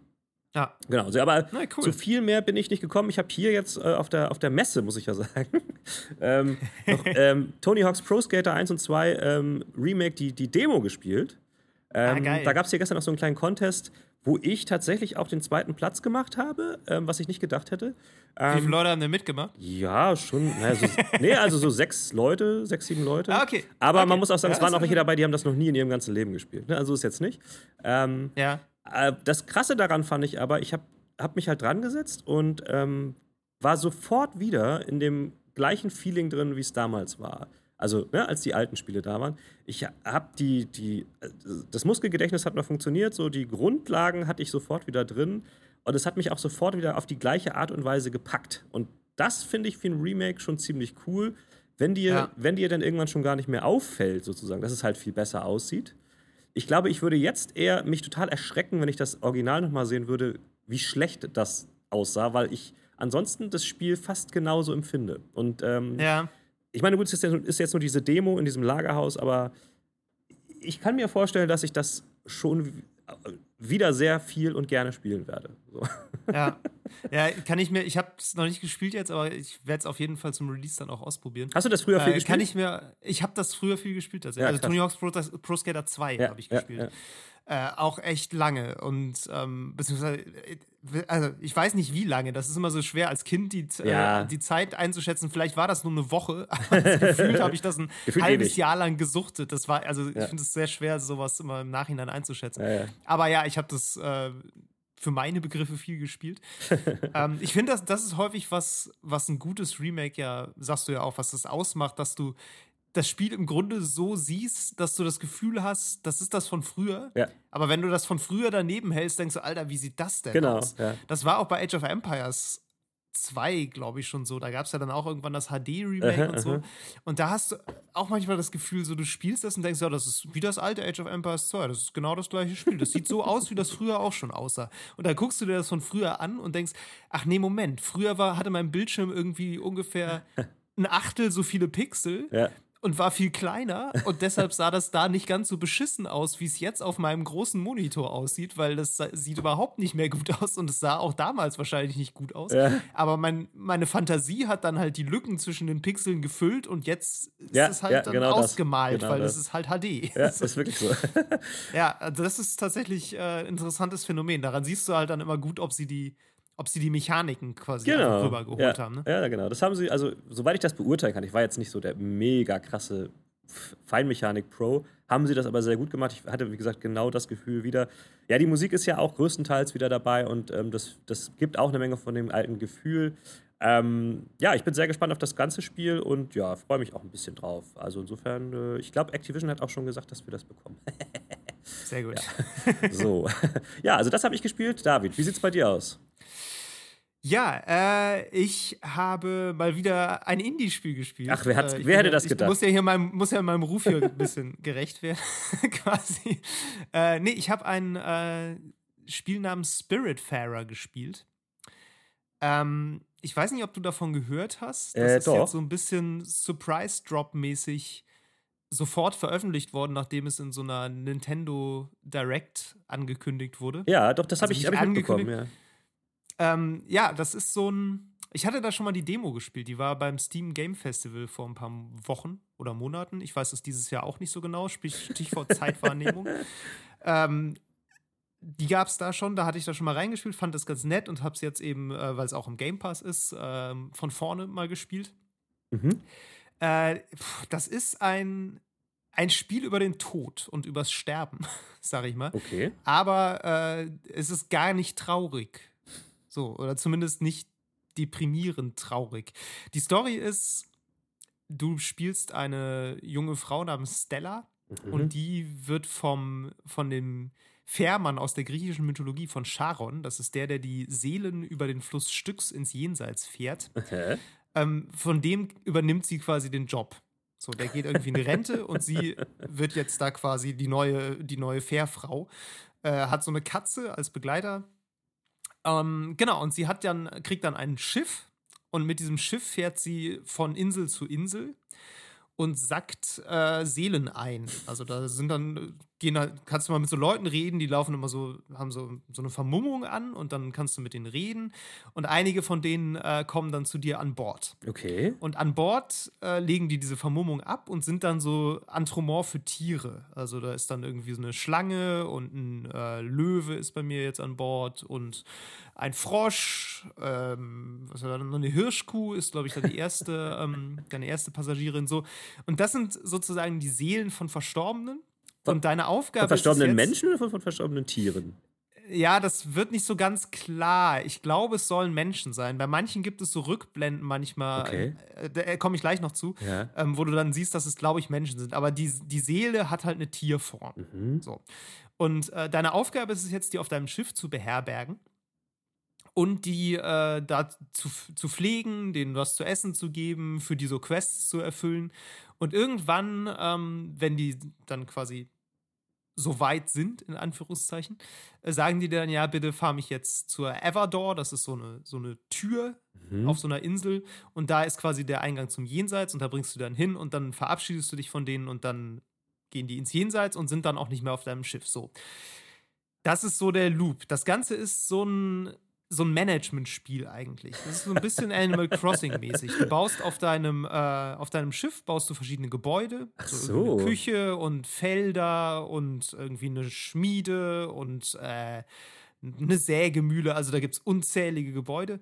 Ja. Genau. Also, aber Na, cool. zu viel mehr bin ich nicht gekommen. Ich habe hier jetzt äh, auf, der, auf der Messe, muss ich ja sagen, [LAUGHS] ähm, noch, [LAUGHS] ähm, Tony Hawk's Pro Skater 1 und 2 ähm, Remake, die, die Demo gespielt. Ah, ähm, da gab es hier gestern noch so einen kleinen Contest, wo ich tatsächlich auch den zweiten Platz gemacht habe, ähm, was ich nicht gedacht hätte. Ähm, Wie viele Leute haben denn mitgemacht? Ja, schon. Naja, so, [LAUGHS] nee, also so sechs Leute, sechs, sieben Leute. Ah, okay. Aber okay. man muss auch sagen, ja, es waren auch welche dabei, die haben das noch nie in ihrem ganzen Leben gespielt. Ne? Also ist jetzt nicht. Ähm, ja. Äh, das Krasse daran fand ich aber, ich habe hab mich halt dran gesetzt und ähm, war sofort wieder in dem gleichen Feeling drin, wie es damals war. Also, ne, als die alten Spiele da waren. Ich habe die, die, das Muskelgedächtnis hat noch funktioniert, so die Grundlagen hatte ich sofort wieder drin und es hat mich auch sofort wieder auf die gleiche Art und Weise gepackt. Und das finde ich für ein Remake schon ziemlich cool, wenn dir, ja. wenn dir dann irgendwann schon gar nicht mehr auffällt, sozusagen, dass es halt viel besser aussieht. Ich glaube, ich würde jetzt eher mich total erschrecken, wenn ich das Original nochmal sehen würde, wie schlecht das aussah, weil ich ansonsten das Spiel fast genauso empfinde. Und ähm, ja ich meine, gut, es ist jetzt nur diese Demo in diesem Lagerhaus, aber ich kann mir vorstellen, dass ich das schon wieder sehr viel und gerne spielen werde. So. Ja. [LAUGHS] ja, kann ich mir, ich habe es noch nicht gespielt jetzt, aber ich werde es auf jeden Fall zum Release dann auch ausprobieren. Hast du das früher viel äh, gespielt? Kann ich mir, ich habe das früher viel gespielt. Also, ja, also Tony Hawk's Pro, Pro Skater 2 ja, habe ich gespielt. Äh, auch echt lange und ähm, beziehungsweise äh, also ich weiß nicht wie lange, das ist immer so schwer als Kind die, äh, ja. äh, die Zeit einzuschätzen. Vielleicht war das nur eine Woche, aber [LAUGHS] gefühlt habe ich das ein [LAUGHS] halbes ewig. Jahr lang gesuchtet. Das war, also ja. ich finde es sehr schwer, sowas immer im Nachhinein einzuschätzen. Ja, aber ja, ich habe das äh, für meine Begriffe viel gespielt. [LAUGHS] ähm, ich finde, das, das ist häufig was, was ein gutes Remake ja, sagst du ja auch, was das ausmacht, dass du das Spiel im Grunde so siehst, dass du das Gefühl hast, das ist das von früher. Ja. Aber wenn du das von früher daneben hältst, denkst du, Alter, wie sieht das denn genau, aus? Ja. Das war auch bei Age of Empires 2, glaube ich, schon so. Da gab es ja dann auch irgendwann das HD-Remake und so. Und da hast du auch manchmal das Gefühl, so du spielst das und denkst, ja, das ist wie das alte Age of Empires 2. Das ist genau das gleiche Spiel. Das sieht so aus, wie das früher auch schon aussah. Und dann guckst du dir das von früher an und denkst, ach nee, Moment, früher war, hatte mein Bildschirm irgendwie ungefähr [LAUGHS] ein Achtel so viele Pixel. Ja und war viel kleiner und deshalb sah das da nicht ganz so beschissen aus, wie es jetzt auf meinem großen Monitor aussieht, weil das sieht überhaupt nicht mehr gut [LAUGHS] aus und es sah auch damals wahrscheinlich nicht gut aus. Ja. Aber mein, meine Fantasie hat dann halt die Lücken zwischen den Pixeln gefüllt und jetzt ist ja, es halt ja, dann genau ausgemalt, genau weil das. es ist halt HD. Ja, [LAUGHS] ist wirklich so. ja, also das ist tatsächlich ein äh, interessantes Phänomen. Daran siehst du halt dann immer gut, ob sie die ob sie die Mechaniken quasi genau. rübergeholt ja. haben. Ne? Ja, genau. Das haben sie, also soweit ich das beurteilen kann, ich war jetzt nicht so der mega krasse Feinmechanik-Pro, haben sie das aber sehr gut gemacht. Ich hatte, wie gesagt, genau das Gefühl wieder. Ja, die Musik ist ja auch größtenteils wieder dabei und ähm, das, das gibt auch eine Menge von dem alten Gefühl. Ähm, ja, ich bin sehr gespannt auf das ganze Spiel und ja, freue mich auch ein bisschen drauf. Also insofern, äh, ich glaube, Activision hat auch schon gesagt, dass wir das bekommen. [LAUGHS] sehr gut. Ja. So. [LAUGHS] ja, also das habe ich gespielt. David, wie sieht es bei dir aus? Ja, äh, ich habe mal wieder ein Indie-Spiel gespielt. Ach, wer, hat, äh, wer hätte das gedacht? Ich muss ja hier meinem, muss ja meinem Ruf hier ein bisschen [LAUGHS] gerecht werden, [LAUGHS] quasi. Äh, nee, ich habe ein äh, Spiel namens Spiritfarer gespielt. Ähm, ich weiß nicht, ob du davon gehört hast. Das äh, ist doch. jetzt so ein bisschen Surprise-Drop-mäßig sofort veröffentlicht worden, nachdem es in so einer Nintendo Direct angekündigt wurde. Ja, doch, das habe also ich, hab ich mitbekommen, ja. Ähm, ja, das ist so ein. Ich hatte da schon mal die Demo gespielt. Die war beim Steam Game Festival vor ein paar Wochen oder Monaten. Ich weiß es dieses Jahr auch nicht so genau. Stichwort Zeitwahrnehmung. [LAUGHS] ähm, die gab es da schon, da hatte ich da schon mal reingespielt, fand das ganz nett und habe es jetzt eben, äh, weil es auch im Game Pass ist, äh, von vorne mal gespielt. Mhm. Äh, das ist ein, ein Spiel über den Tod und übers Sterben, [LAUGHS] sag ich mal. Okay. Aber äh, es ist gar nicht traurig. So, oder zumindest nicht deprimierend traurig. Die Story ist, du spielst eine junge Frau namens Stella mhm. und die wird vom, von dem Fährmann aus der griechischen Mythologie von Charon, das ist der, der die Seelen über den Fluss Styx ins Jenseits fährt, okay. ähm, von dem übernimmt sie quasi den Job. So, der geht irgendwie in die Rente und sie wird jetzt da quasi die neue, die neue Fährfrau. Äh, hat so eine Katze als Begleiter. Ähm, genau, und sie hat dann, kriegt dann ein Schiff und mit diesem Schiff fährt sie von Insel zu Insel und sackt äh, Seelen ein. Also da sind dann gehen halt, kannst du mal mit so Leuten reden, die laufen immer so, haben so, so eine Vermummung an und dann kannst du mit denen reden. Und einige von denen äh, kommen dann zu dir an Bord. Okay. Und an Bord äh, legen die diese Vermummung ab und sind dann so anthropomorphe Tiere. Also da ist dann irgendwie so eine Schlange und ein äh, Löwe ist bei mir jetzt an Bord und ein Frosch, ähm, was war dann, eine Hirschkuh ist, glaube ich, dann die erste, [LAUGHS] ähm, deine erste Passagierin so. Und das sind sozusagen die Seelen von Verstorbenen und deine Aufgabe von verstorbenen ist. Verstorbenen Menschen oder von verstorbenen Tieren? Ja, das wird nicht so ganz klar. Ich glaube, es sollen Menschen sein. Bei manchen gibt es so Rückblenden manchmal. Okay. Äh, da äh, komme ich gleich noch zu, ja. ähm, wo du dann siehst, dass es, glaube ich, Menschen sind. Aber die, die Seele hat halt eine Tierform. Mhm. So. Und äh, deine Aufgabe ist es jetzt, die auf deinem Schiff zu beherbergen und die äh, da zu, zu pflegen, denen was zu essen zu geben, für die so Quests zu erfüllen. Und irgendwann, ähm, wenn die dann quasi so weit sind, in Anführungszeichen, äh, sagen die dann, ja, bitte fahr mich jetzt zur Everdor, das ist so eine, so eine Tür mhm. auf so einer Insel und da ist quasi der Eingang zum Jenseits und da bringst du dann hin und dann verabschiedest du dich von denen und dann gehen die ins Jenseits und sind dann auch nicht mehr auf deinem Schiff. So. Das ist so der Loop. Das Ganze ist so ein so ein Management-Spiel eigentlich. Das ist so ein bisschen Animal Crossing-mäßig. Du baust auf deinem, äh, auf deinem Schiff baust du verschiedene Gebäude. Ach so. so. Küche und Felder und irgendwie eine Schmiede und äh, eine Sägemühle. Also da gibt es unzählige Gebäude.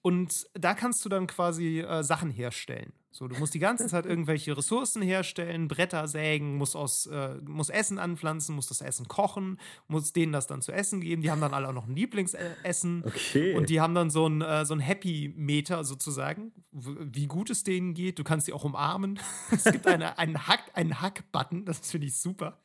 Und da kannst du dann quasi äh, Sachen herstellen. So, du musst die ganze Zeit irgendwelche Ressourcen herstellen, Bretter sägen, musst, aus, äh, musst Essen anpflanzen, musst das Essen kochen, musst denen das dann zu essen geben. Die haben dann alle auch noch ein Lieblingsessen. Okay. Und die haben dann so ein, äh, so ein Happy-Meter sozusagen, wie gut es denen geht. Du kannst sie auch umarmen. [LAUGHS] es gibt eine, einen Hack, einen Hack-Button, das finde ich super.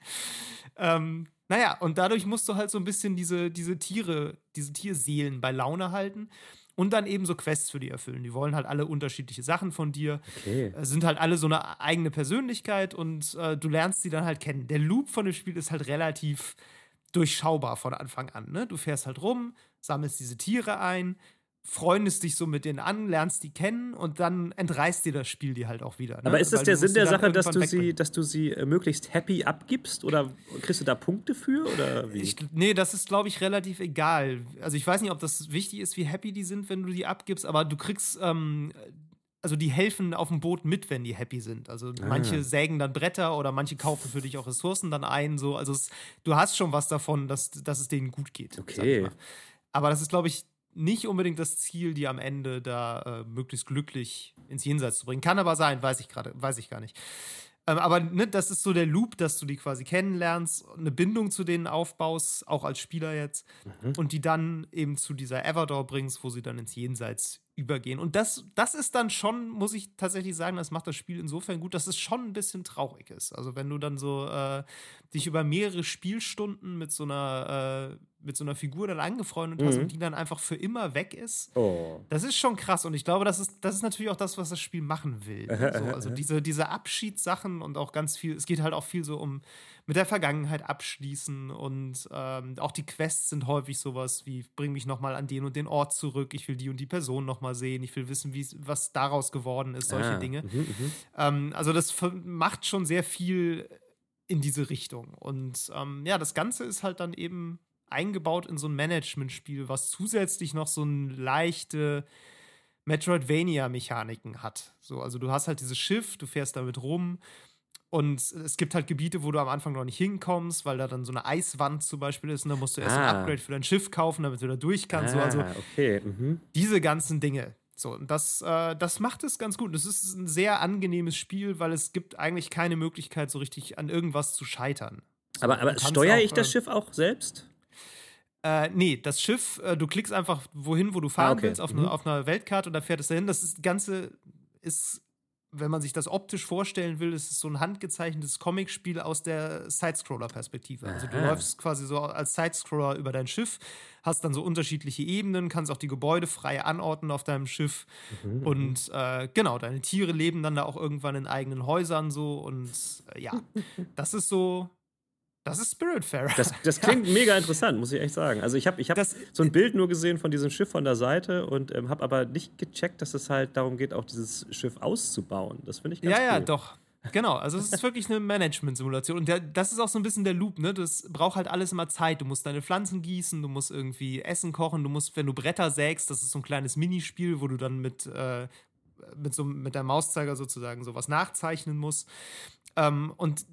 Ähm, naja, und dadurch musst du halt so ein bisschen diese, diese Tiere, diese Tierseelen bei Laune halten und dann eben so Quests für die erfüllen. Die wollen halt alle unterschiedliche Sachen von dir, okay. Äh, sind halt alle so eine eigene Persönlichkeit und äh, du lernst sie dann halt kennen. Der Loop von dem Spiel ist halt relativ durchschaubar von Anfang an. Ne? Du fährst halt rum, sammelst diese Tiere ein, freundest dich so mit denen an, lernst die kennen und dann entreißt dir das Spiel die halt auch wieder. Ne? Aber ist das der Sinn der Sache, dass du, sie, dass du sie möglichst happy abgibst oder kriegst du da Punkte für oder wie? Ich, nee, das ist glaube ich relativ egal. Also ich weiß nicht, ob das wichtig ist, wie happy die sind, wenn du die abgibst, aber du kriegst ähm, also die helfen auf dem Boot mit, wenn die happy sind. Also ah. manche sägen dann Bretter oder manche kaufen für dich auch Ressourcen dann ein. So. Also es, du hast schon was davon, dass, dass es denen gut geht. Okay. Aber das ist, glaube ich, nicht unbedingt das Ziel, die am Ende da äh, möglichst glücklich ins Jenseits zu bringen. Kann aber sein, weiß ich gerade, weiß ich gar nicht. Ähm, aber ne, das ist so der Loop, dass du die quasi kennenlernst, eine Bindung zu denen aufbaust, auch als Spieler jetzt, mhm. und die dann eben zu dieser Everdor bringst, wo sie dann ins Jenseits übergehen. Und das, das ist dann schon, muss ich tatsächlich sagen, das macht das Spiel insofern gut, dass es schon ein bisschen traurig ist. Also wenn du dann so äh, dich über mehrere Spielstunden mit so einer äh, mit so einer Figur dann angefreundet mhm. hast und die dann einfach für immer weg ist, oh. das ist schon krass. Und ich glaube, das ist, das ist natürlich auch das, was das Spiel machen will. so, also diese, diese Abschiedssachen und auch ganz viel, es geht halt auch viel so um mit der Vergangenheit abschließen und ähm, auch die Quests sind häufig sowas wie, bring mich nochmal an den und den Ort zurück, ich will die und die Person nochmal sehen, ich will wissen, was daraus geworden ist, solche ah. Dinge. Mhm, mhm, ähm, also das macht schon sehr viel in diese Richtung. Und ähm, ja, das Ganze ist halt dann eben eingebaut in so ein Management-Spiel, was zusätzlich noch so ein leichte Metroidvania-Mechaniken hat. So, also du hast halt dieses Schiff, du fährst damit rum Und es gibt halt Gebiete, wo du am Anfang noch nicht hinkommst, weil da dann so eine Eiswand zum Beispiel ist und dann musst du erst ah. ein Upgrade für dein Schiff kaufen, damit du da durch kannst. Ah, so, also okay. Mhm. diese ganzen Dinge. So, und das, äh, das macht es ganz gut. Es ist ein sehr angenehmes Spiel, weil es gibt eigentlich keine Möglichkeit, so richtig an irgendwas zu scheitern. So, aber aber steuere ich das äh, Schiff auch selbst? Äh, nee, das Schiff, äh, du klickst einfach wohin, wo du fahren ah, okay. willst, auf, mhm. ne, auf einer Weltkarte und da fährt es dahin. Das ist, Ganze ist wenn man sich das optisch vorstellen will, ist es so ein handgezeichnetes Comicspiel aus der Sidescroller-Perspektive. Also du läufst quasi so als Sidescroller über dein Schiff, hast dann so unterschiedliche Ebenen, kannst auch die Gebäude frei anordnen auf deinem Schiff. Mhm. Und äh, genau, deine Tiere leben dann da auch irgendwann in eigenen Häusern so. Und äh, ja, das ist so das ist Spiritfarer. Das, das [LAUGHS] klingt ja. mega interessant, muss ich echt sagen. Also ich habe ich hab so ein Bild nur gesehen von diesem Schiff von der Seite und ähm, habe aber nicht gecheckt, dass es halt darum geht, auch dieses Schiff auszubauen. Das finde ich ganz Ja, cool. ja, doch. Genau, also es ist wirklich eine Management-Simulation. Und der, das ist auch so ein bisschen der Loop, ne? Das braucht halt alles immer Zeit. Du musst deine Pflanzen gießen, du musst irgendwie Essen kochen, du musst, wenn du Bretter sägst, das ist so ein kleines Minispiel, wo du dann mit, äh, mit, so, mit der Mauszeiger sozusagen sowas nachzeichnen musst. Ähm, und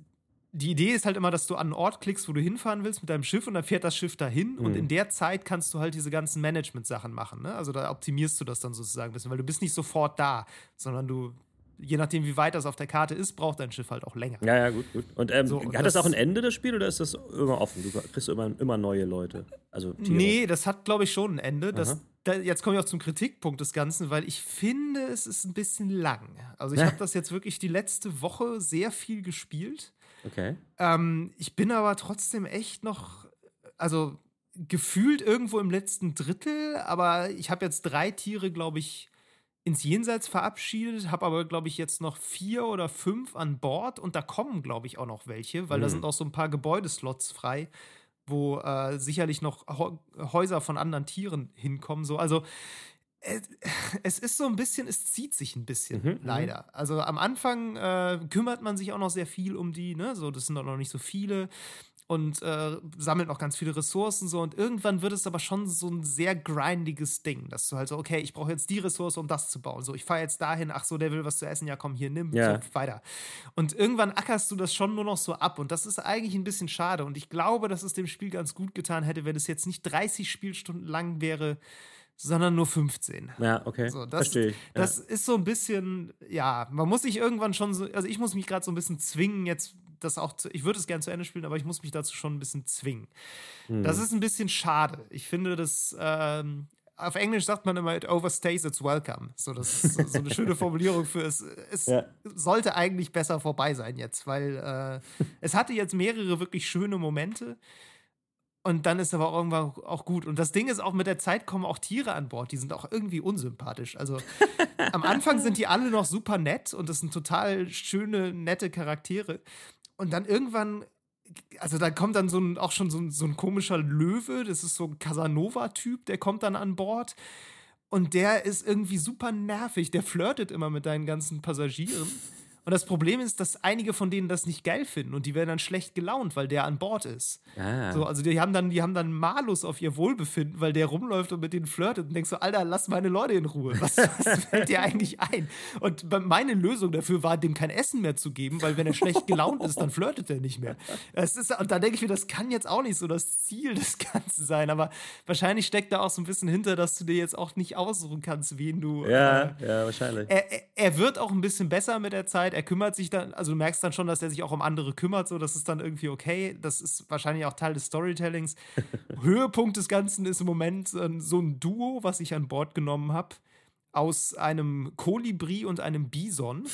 die Idee ist halt immer, dass du an einen Ort klickst, wo du hinfahren willst mit deinem Schiff und dann fährt das Schiff dahin mhm. und in der Zeit kannst du halt diese ganzen Management-Sachen machen. Ne? Also da optimierst du das dann sozusagen ein bisschen, weil du bist nicht sofort da, sondern du, je nachdem, wie weit das auf der Karte ist, braucht dein Schiff halt auch länger. Ja, ja, gut, gut. Und, ähm, so, hat das, das, auch ein Ende, das Spiel, oder ist das immer offen? Du kriegst immer, immer neue Leute. Also Tiere. Nee, das hat, glaube ich, schon ein Ende. Das, da, jetzt komme ich auch zum Kritikpunkt des Ganzen, weil ich finde, es ist ein bisschen lang. Also ich habe das jetzt wirklich die letzte Woche sehr viel gespielt. Okay. Ähm, ich bin aber trotzdem echt noch, also gefühlt irgendwo im letzten Drittel, aber ich habe jetzt drei Tiere, glaube ich, ins Jenseits verabschiedet, habe aber, glaube ich, jetzt noch vier oder fünf an Bord und da kommen, glaube ich, auch noch welche, weil mhm. da sind auch so ein paar Gebäudeslots frei, wo äh, sicherlich noch Häuser von anderen Tieren hinkommen. So. Also es ist so ein bisschen, es zieht sich ein bisschen, mhm, mhm, leider. Also am Anfang äh, kümmert man sich auch noch sehr viel um die, ne? So, das sind auch noch nicht so viele und äh, sammelt noch ganz viele Ressourcen so und irgendwann wird es aber schon so ein sehr grindiges Ding, dass du halt so, okay, ich brauche jetzt die Ressource, um das zu bauen. So, ich fahre jetzt dahin, ach so, der will was zu essen, ja komm, hier, nimm, ja. so, weiter. Und irgendwann ackerst du das schon nur noch so ab und das ist eigentlich ein bisschen schade und ich glaube, dass es dem Spiel ganz gut getan hätte, wenn es jetzt nicht 30 Spielstunden lang wäre, sondern nur 15. Ja, okay. So, das, Verstehe ich. Ja. Das ist so ein bisschen, ja, man muss sich irgendwann schon so, also ich muss mich gerade so ein bisschen zwingen, jetzt das auch zu, ich würde es gerne zu Ende spielen, aber ich muss mich dazu schon ein bisschen zwingen. Hm. Das ist ein bisschen schade. Ich finde, das, ähm, auf Englisch sagt man immer, it overstays its welcome. So, das ist so eine schöne [LAUGHS] Formulierung für es. Es ja. sollte eigentlich besser vorbei sein jetzt, weil äh, es hatte jetzt mehrere wirklich schöne Momente. Und dann ist aber auch irgendwann auch gut. Und das Ding ist auch, mit der Zeit kommen auch Tiere an Bord, die sind auch irgendwie unsympathisch. Also am Anfang sind die alle noch super nett und das sind total schöne, nette Charaktere. Und dann irgendwann, also da kommt dann so ein, auch schon so ein, so ein komischer Löwe, das ist so ein Casanova-Typ, der kommt dann an Bord. Und der ist irgendwie super nervig. Der flirtet immer mit deinen ganzen Passagieren. Und das Problem ist, dass einige von denen das nicht geil finden und die werden dann schlecht gelaunt, weil der an Bord ist. Ah. So, also die haben dann, die haben dann Malus auf ihr Wohlbefinden, weil der rumläuft und mit denen flirtet und denkst so, Alter, lass meine Leute in Ruhe. Was, was [LAUGHS] fällt dir eigentlich ein? Und meine Lösung dafür war, dem kein Essen mehr zu geben, weil wenn er schlecht gelaunt ist, dann flirtet er nicht mehr. Das ist, und da denke ich mir, das kann jetzt auch nicht so das Ziel des Ganzen sein. Aber wahrscheinlich steckt da auch so ein bisschen hinter, dass du dir jetzt auch nicht aussuchen kannst, wen du. Ja, äh, ja, wahrscheinlich. Er, er wird auch ein bisschen besser mit der Zeit er kümmert sich dann, also du merkst dann schon, dass er sich auch um andere kümmert, so das ist dann irgendwie okay. Das ist wahrscheinlich auch Teil des Storytellings. [LAUGHS] Höhepunkt des Ganzen ist im Moment äh, so ein Duo, was ich an Bord genommen habe, aus einem Kolibri und einem Bison.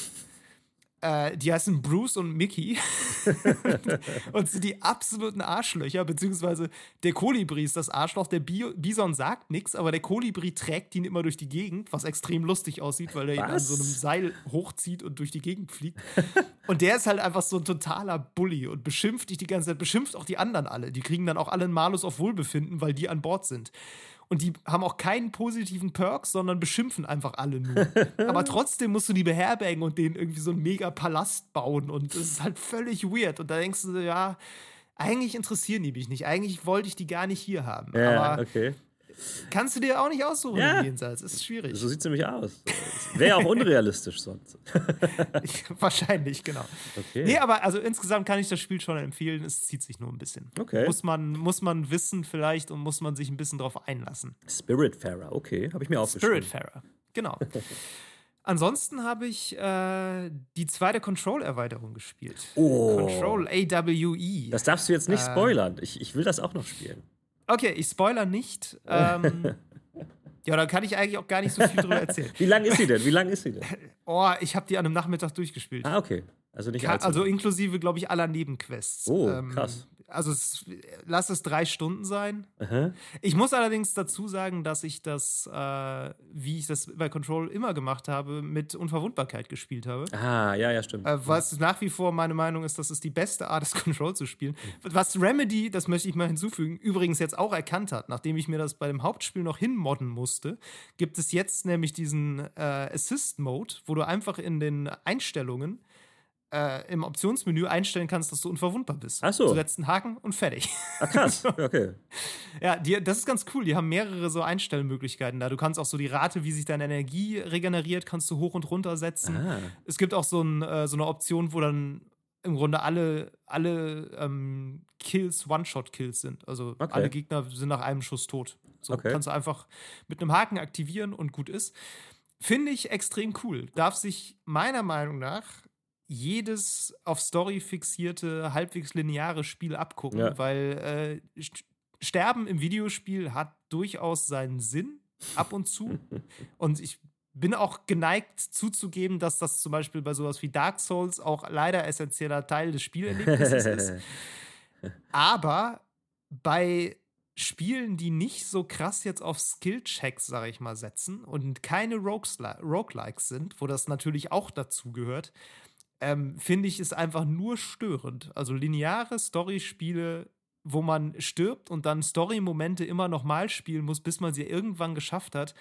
Äh, die heißen Bruce und Mickey [LAUGHS] und sind die absoluten Arschlöcher, beziehungsweise der Kolibri ist das Arschloch, der Bison sagt nichts, aber der Kolibri trägt ihn immer durch die Gegend, was extrem lustig aussieht, weil er ihn an so einem Seil hochzieht und durch die Gegend fliegt. und der ist halt einfach so ein totaler Bully und beschimpft dich die ganze Zeit, beschimpft auch die anderen alle. Die kriegen dann auch alle einen Malus auf Wohlbefinden, weil die an Bord sind und die haben auch keinen positiven Perk, sondern beschimpfen einfach alle nur. [LAUGHS] Aber trotzdem musst du die beherbergen und denen irgendwie so einen mega Palast bauen und das ist halt völlig weird. Und da denkst du, ja, eigentlich interessieren die mich nicht. Eigentlich wollte ich die gar nicht hier haben. Ja, Aber okay. Kannst du dir auch nicht aussuchen ja. im Jenseits. Ist schwierig. So sieht es nämlich aus. Wäre auch unrealistisch sonst. [LAUGHS] Wahrscheinlich, genau. Okay. Nee, aber also insgesamt kann ich das Spiel schon empfehlen. Es zieht sich nur ein bisschen. Okay. Muss man, muss man wissen vielleicht und muss man sich ein bisschen drauf einlassen. Spiritfarer, okay. Habe ich mir aufgeschrieben. Spiritfarer, genau. [LAUGHS] Ansonsten habe ich äh, die zweite Control-Erweiterung gespielt. Oh. Control AWE. Das darfst du jetzt nicht äh, spoilern. Ich, ich will das auch noch spielen. Okay, ich spoiler nicht. Ähm, [LAUGHS] ja, da kann ich eigentlich auch gar nicht so viel drüber erzählen. [LAUGHS] Wie lang ist sie denn? Wie lang ist sie denn? [LAUGHS] Oh, ich habe die an einem Nachmittag durchgespielt. Ah, okay. Also nicht Also inklusive, glaube ich, aller Nebenquests. Oh, ähm, krass also es, lass es drei Stunden sein. Aha. Ich muss allerdings dazu sagen, dass ich das, äh, wie ich das bei Control immer gemacht habe, mit Unverwundbarkeit gespielt habe. Ah, ja, ja, stimmt. Äh, was nach wie vor meine Meinung ist, das ist die beste Art, das [LAUGHS] Control zu spielen. Was Remedy, das möchte ich mal hinzufügen, übrigens jetzt auch erkannt hat, nachdem ich mir das bei dem Hauptspiel noch hinmodden musste, gibt es jetzt nämlich diesen äh, Assist-Mode, wo du einfach in den Einstellungen äh, im Optionsmenü einstellen kannst, dass du unverwundbar bist. Ach so. Du setzt einen Haken und fertig. Ach krass, [LAUGHS] okay. ja, die, das ist ganz cool. Die haben mehrere so Einstellmöglichkeiten da. Du kannst auch so die Rate, wie sich deine Energie regeneriert, kannst du hoch und runter setzen. Ah. Es gibt auch so, ein, äh, so, eine Option, wo dann im Grunde alle, alle ähm, Kills One-Shot-Kills sind. Also okay. alle Gegner sind nach einem Schuss tot. So okay. kannst du einfach mit einem Haken aktivieren und gut ist. Finde ich extrem cool. Darf sich meiner Meinung nach jedes auf Story fixierte, halbwegs lineare Spiel abgucken, ja. weil äh, Sterben im Videospiel hat durchaus seinen Sinn ab und zu. [LAUGHS] und ich bin auch geneigt zuzugeben, dass das zum Beispiel bei sowas wie Dark Souls auch leider essentieller Teil des Spielerlebnisses ist. [LAUGHS] Aber bei Spielen, die nicht so krass jetzt auf Skill-Checks, sag ich mal, setzen und keine Roguelikes sind, wo das natürlich auch dazu gehört, ähm, finde ich es einfach nur störend. Also lineare Story-Spiele, wo man stirbt und dann Story-Momente immer nochmal spielen muss, bis man sie irgendwann geschafft hat,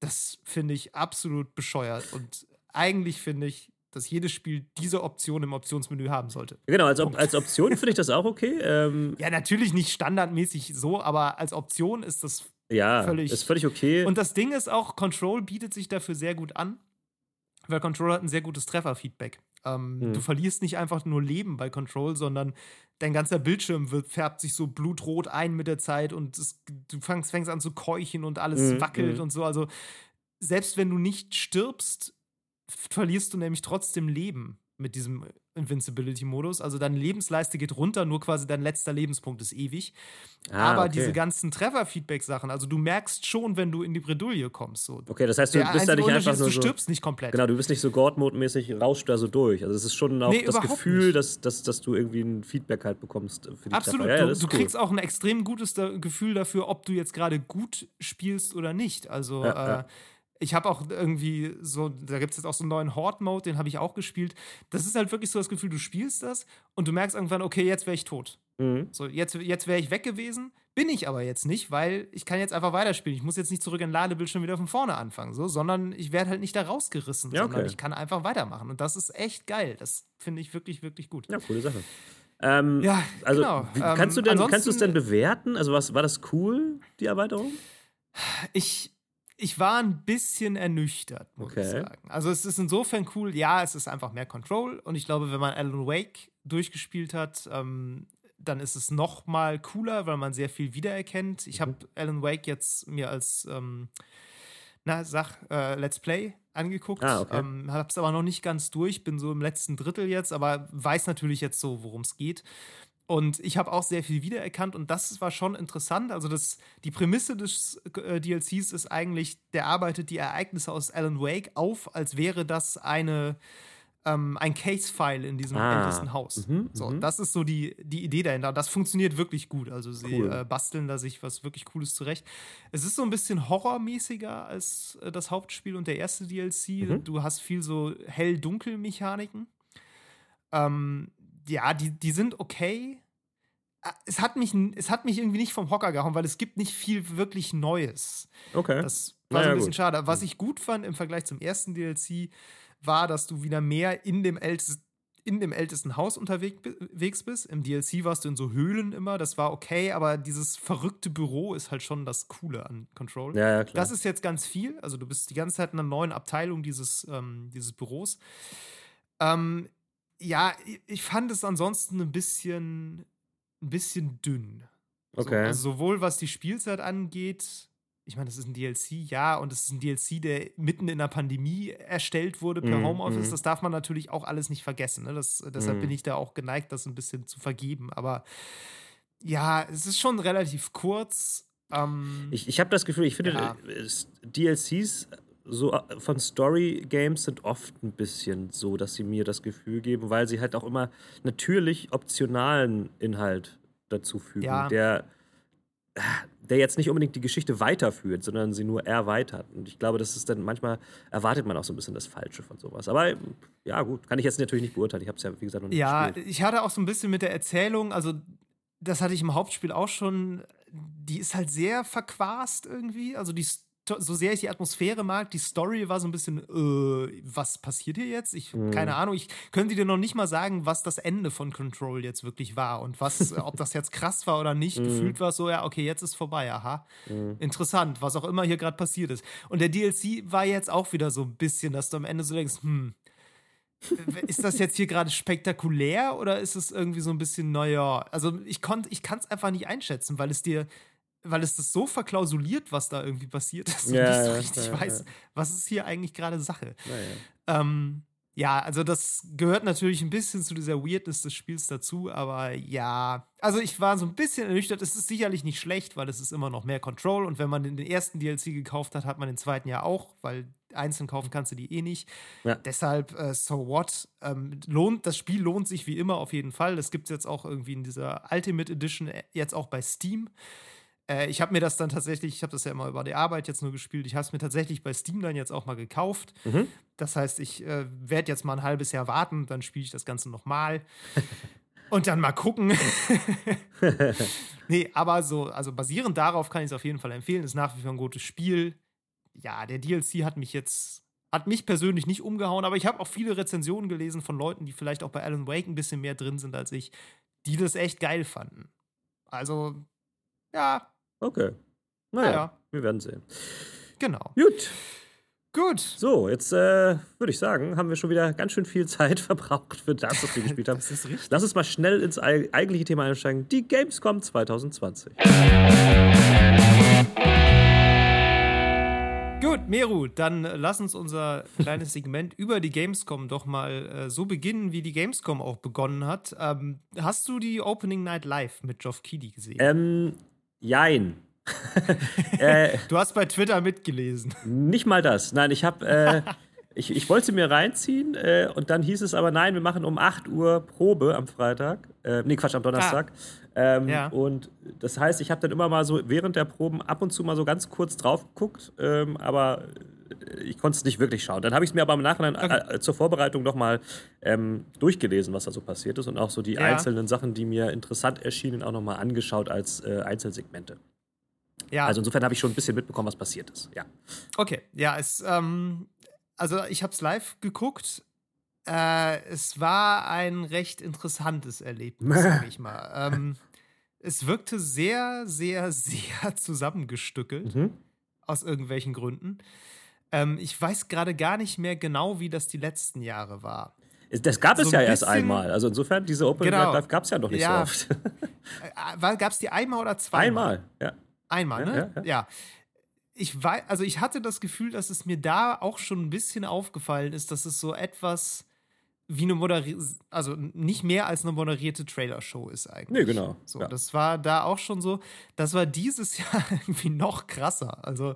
das finde ich absolut bescheuert. Und eigentlich finde ich, dass jedes Spiel diese Option im Optionsmenü haben sollte. Genau, als, Op als Option finde ich das auch okay. Ähm [LAUGHS] ja, natürlich nicht standardmäßig so, aber als Option ist das ja, völlig, ist völlig okay. Und das Ding ist auch, Control bietet sich dafür sehr gut an, weil Control hat ein sehr gutes Trefferfeedback. Ähm, mhm. Du verlierst nicht einfach nur Leben bei Control, sondern dein ganzer Bildschirm wird, färbt sich so blutrot ein mit der Zeit und es, du fängst, fängst an zu keuchen und alles mhm. wackelt mhm. und so. Also selbst wenn du nicht stirbst, verlierst du nämlich trotzdem Leben mit diesem Invincibility-Modus. Also deine Lebensleiste geht runter, nur quasi dein letzter Lebenspunkt ist ewig. Ah, Aber okay. diese ganzen Treffer-Feedback-Sachen, also du merkst schon, wenn du in die Bredouille kommst. So. Okay, das heißt, du Der bist da nicht einfach nur Du stirbst nicht komplett. Genau, du bist nicht so God-Mode-mäßig, rauschst da so durch. Also es ist schon auch nee, das Gefühl, dass, dass, dass du irgendwie ein Feedback halt bekommst für die Absolut, Treffer. Ja, du, du kriegst auch ein extrem gutes Gefühl dafür, ob du jetzt gerade gut spielst oder nicht. Also ja, äh, ich habe auch irgendwie so, da gibt es jetzt auch so einen neuen Horde-Mode, den habe ich auch gespielt. Das ist halt wirklich so das Gefühl, du spielst das und du merkst irgendwann, okay, jetzt wäre ich tot. Mhm. So, jetzt, jetzt wäre ich weg gewesen. Bin ich aber jetzt nicht, weil ich kann jetzt einfach weiterspielen. Ich muss jetzt nicht zurück in den Ladebildschirm wieder von vorne anfangen, so, sondern ich werde halt nicht da rausgerissen, ja, sondern ich kann einfach weitermachen. Und das ist echt geil. Das finde ich wirklich, wirklich gut. Ja, coole Sache. Ähm, ja, also, genau. Kannst du denn, kannst du es denn bewerten? Also, was, war das cool, die Erweiterung? Ich, ich war ein bisschen ernüchtert, muss okay. ich sagen. Also es ist insofern cool, ja, es ist einfach mehr Control und ich glaube, wenn man Alan Wake durchgespielt hat, ähm, dann ist es noch mal cooler, weil man sehr viel wiedererkennt. Ich habe mhm. Alan Wake jetzt mir als ähm, na, sag, äh, Let's Play angeguckt. Ah, okay. ähm, hab's aber noch nicht ganz durch, bin so im letzten Drittel jetzt, aber weiß natürlich jetzt so, worum es geht. Und ich habe auch sehr viel wiedererkannt und das war schon interessant. Also das, die Prämisse des äh, DLCs ist eigentlich, der arbeitet die Ereignisse aus Alan Wake auf, als wäre das eine, ähm, ein Case-File in diesem ah. ältesten Haus. Mhm, so, mhm. das ist so die, die Idee dahinter. Das funktioniert wirklich gut. Also sie cool. äh, basteln da sich was wirklich Cooles zurecht. Es ist so ein bisschen horrormäßiger als äh, das Hauptspiel und der erste DLC. Mhm. Du hast viel so hell-dunkel-Mechaniken. Ähm, ja, die, die sind okay. Ah, es hat, mich, es hat mich irgendwie nicht vom Hocker gehauen, weil es gibt nicht viel wirklich Neues. Okay. Das war naja, so ein bisschen gut. schade. Was ich gut fand im Vergleich zum ersten DLC, war, dass du wieder mehr in dem ältesten in dem ältesten Haus unterwegs bist. Im DLC warst du in so Höhlen immer, das war okay, aber dieses verrückte Büro ist halt schon das Coole an Control. Ja, ja, klar. Das ist jetzt ganz viel. Also du bist die ganze Zeit in einer neuen Abteilung dieses, ähm, dieses Büros. Ähm, ja, ich fand es ansonsten ein bisschen, ein bisschen dünn. Okay. So, also sowohl was die Spielzeit angeht, ich meine, das ist ein DLC, ja, und es ist ein DLC, der mitten in der Pandemie erstellt wurde per mm, Homeoffice. Mm. Das darf man natürlich auch alles nicht vergessen. Ne? Das, deshalb mm. bin ich da auch geneigt, das ein bisschen zu vergeben. Aber ja, es ist schon relativ kurz. Ähm, ich ich habe das Gefühl, ich finde, ja. Äh, DLCs so äh, von Story Games sind oft ein bisschen so, dass sie mir das Gefühl geben, weil sie halt auch immer natürlich optionalen Inhalt dazu fügen, ja. der der jetzt nicht unbedingt die Geschichte weiterführt, sondern sie nur erweitert. Und ich glaube, das ist dann manchmal erwartet man auch so ein bisschen das Falsche von sowas. Aber ja, gut, kann ich jetzt natürlich nicht beurteilen. Ich habe es ja, wie gesagt, noch nicht Ja, gespielt. ich hatte auch so ein bisschen mit der Erzählung, also das hatte ich im Hauptspiel auch schon, die ist halt sehr verquast irgendwie. Also die so sehr ich die Atmosphäre mag, die Story war so ein bisschen, äh, was passiert hier jetzt? Ich, mhm. keine Ahnung, ich könnte dir noch nicht mal sagen, was das Ende von Control jetzt wirklich war und was, [LAUGHS] ob das jetzt krass war oder nicht. Mhm. Gefühlt war es so, ja, okay, jetzt ist vorbei, aha. Mhm. Interessant, was auch immer hier gerade passiert ist. Und der DLC war jetzt auch wieder so ein bisschen, dass du am Ende so denkst, hm, ist das jetzt hier gerade spektakulär oder ist es irgendwie so ein bisschen, naja, also ich ich kann es einfach nicht einschätzen, weil es dir weil es das so verklausuliert, was da irgendwie passiert ist und ja, nicht so richtig ja, weiß, was ist hier eigentlich gerade Sache. Ähm, ja, also das gehört natürlich ein bisschen zu dieser Weirdness des Spiels dazu, aber ja, also ich war so ein bisschen ernüchtert. Es ist sicherlich nicht schlecht, weil es ist immer noch mehr Control und wenn man den ersten DLC gekauft hat, hat man den zweiten ja auch, weil einzeln kaufen kannst du die eh nicht. Ja. Deshalb, äh, so what? Ähm, lohnt, das Spiel lohnt sich wie immer auf jeden Fall. Das gibt es jetzt auch irgendwie in dieser Ultimate Edition, äh, jetzt auch bei Steam. Äh, ich habe mir das dann tatsächlich, ich habe das ja immer über die Arbeit jetzt nur gespielt, ich habe es mir tatsächlich bei Steam dann jetzt auch mal gekauft. Mhm. Das heißt, ich äh, werde jetzt mal ein halbes Jahr warten, dann spiele ich das Ganze nochmal. [LAUGHS] und dann mal gucken. [LAUGHS] nee, aber so, also basierend darauf kann ich es auf jeden Fall empfehlen. Ist nach wie vor ein gutes Spiel. Ja, der DLC hat mich jetzt, hat mich persönlich nicht umgehauen, aber ich habe auch viele Rezensionen gelesen von Leuten, die vielleicht auch bei Alan Wake ein bisschen mehr drin sind als ich, die das echt geil fanden. Also, ja, Okay. Naja, ja. wir werden sehen. Genau. Gut. Gut. So, jetzt äh, würde ich sagen, haben wir schon wieder ganz schön viel [LAUGHS] Zeit verbraucht für das, was wir gespielt [LAUGHS] haben. das ist richtig. Lass uns mal schnell ins eigentliche Thema einsteigen. Die Gamescom 2020. Gut, Meru, dann lass uns unser kleines Segment [LAUGHS] über die Gamescom doch mal äh, so beginnen, wie die Gamescom auch begonnen hat. Ähm, hast du die Opening Night Live mit Geoff Keighley gesehen? Ähm, Jein. [LAUGHS] äh, du hast bei Twitter mitgelesen. Nicht mal das. Nein, ich habe. Äh, [LAUGHS] ich, ich wollte sie mir reinziehen äh, und dann hieß es aber, nein, wir machen um 8 Uhr Probe am Freitag. Äh, nee, Quatsch, am Donnerstag. Ah. Ähm, ja. Und das heißt, ich habe dann immer mal so während der Proben ab und zu mal so ganz kurz drauf geguckt, ähm, aber ich konnte es nicht wirklich schauen. Dann habe ich es mir aber im Nachhinein okay. äh, zur Vorbereitung nochmal ähm, durchgelesen, was da so passiert ist und auch so die ja. einzelnen Sachen, die mir interessant erschienen, auch nochmal angeschaut als äh, Einzelsegmente. Ja. Also insofern habe ich schon ein bisschen mitbekommen, was passiert ist. Ja. Okay, ja, es, ähm, also ich habe es live geguckt. Äh, es war ein recht interessantes Erlebnis, [LAUGHS] sag ich mal. Ähm, es wirkte sehr, sehr, [LAUGHS] sehr zusammengestückelt. Mhm. Aus irgendwelchen Gründen. Ähm, ich weiß gerade gar nicht mehr genau, wie das die letzten Jahre war. Das gab es so ja erst einmal. Also insofern, diese Open genau. Live gab es ja noch nicht ja. so oft. Äh, gab es die einmal oder zweimal? Einmal, ja. Einmal, ne? Ja. ja. ja. Ich weiß, also ich hatte das Gefühl, dass es mir da auch schon ein bisschen aufgefallen ist, dass es so etwas wie eine moderierte, also nicht mehr als eine moderierte Trailer-Show ist eigentlich. Nee, genau. So, ja. das war da auch schon so. Das war dieses [LAUGHS] Jahr irgendwie noch krasser. Also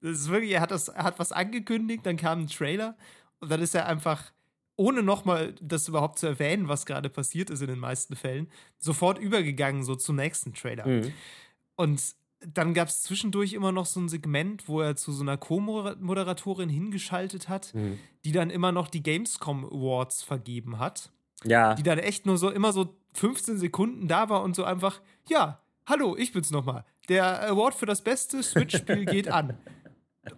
das ist wirklich, er hat, das, er hat was angekündigt, dann kam ein Trailer und dann ist er einfach, ohne nochmal das überhaupt zu erwähnen, was gerade passiert ist in den meisten Fällen, sofort übergegangen so zum nächsten Trailer. Mhm. Und dann gab es zwischendurch immer noch so ein Segment, wo er zu so einer Co-Moderatorin hingeschaltet hat, mhm. die dann immer noch die Gamescom Awards vergeben hat. Ja. Die dann echt nur so immer so 15 Sekunden da war und so einfach, ja, hallo, ich bin's nochmal. Der Award für das beste Switch-Spiel [LAUGHS] geht an.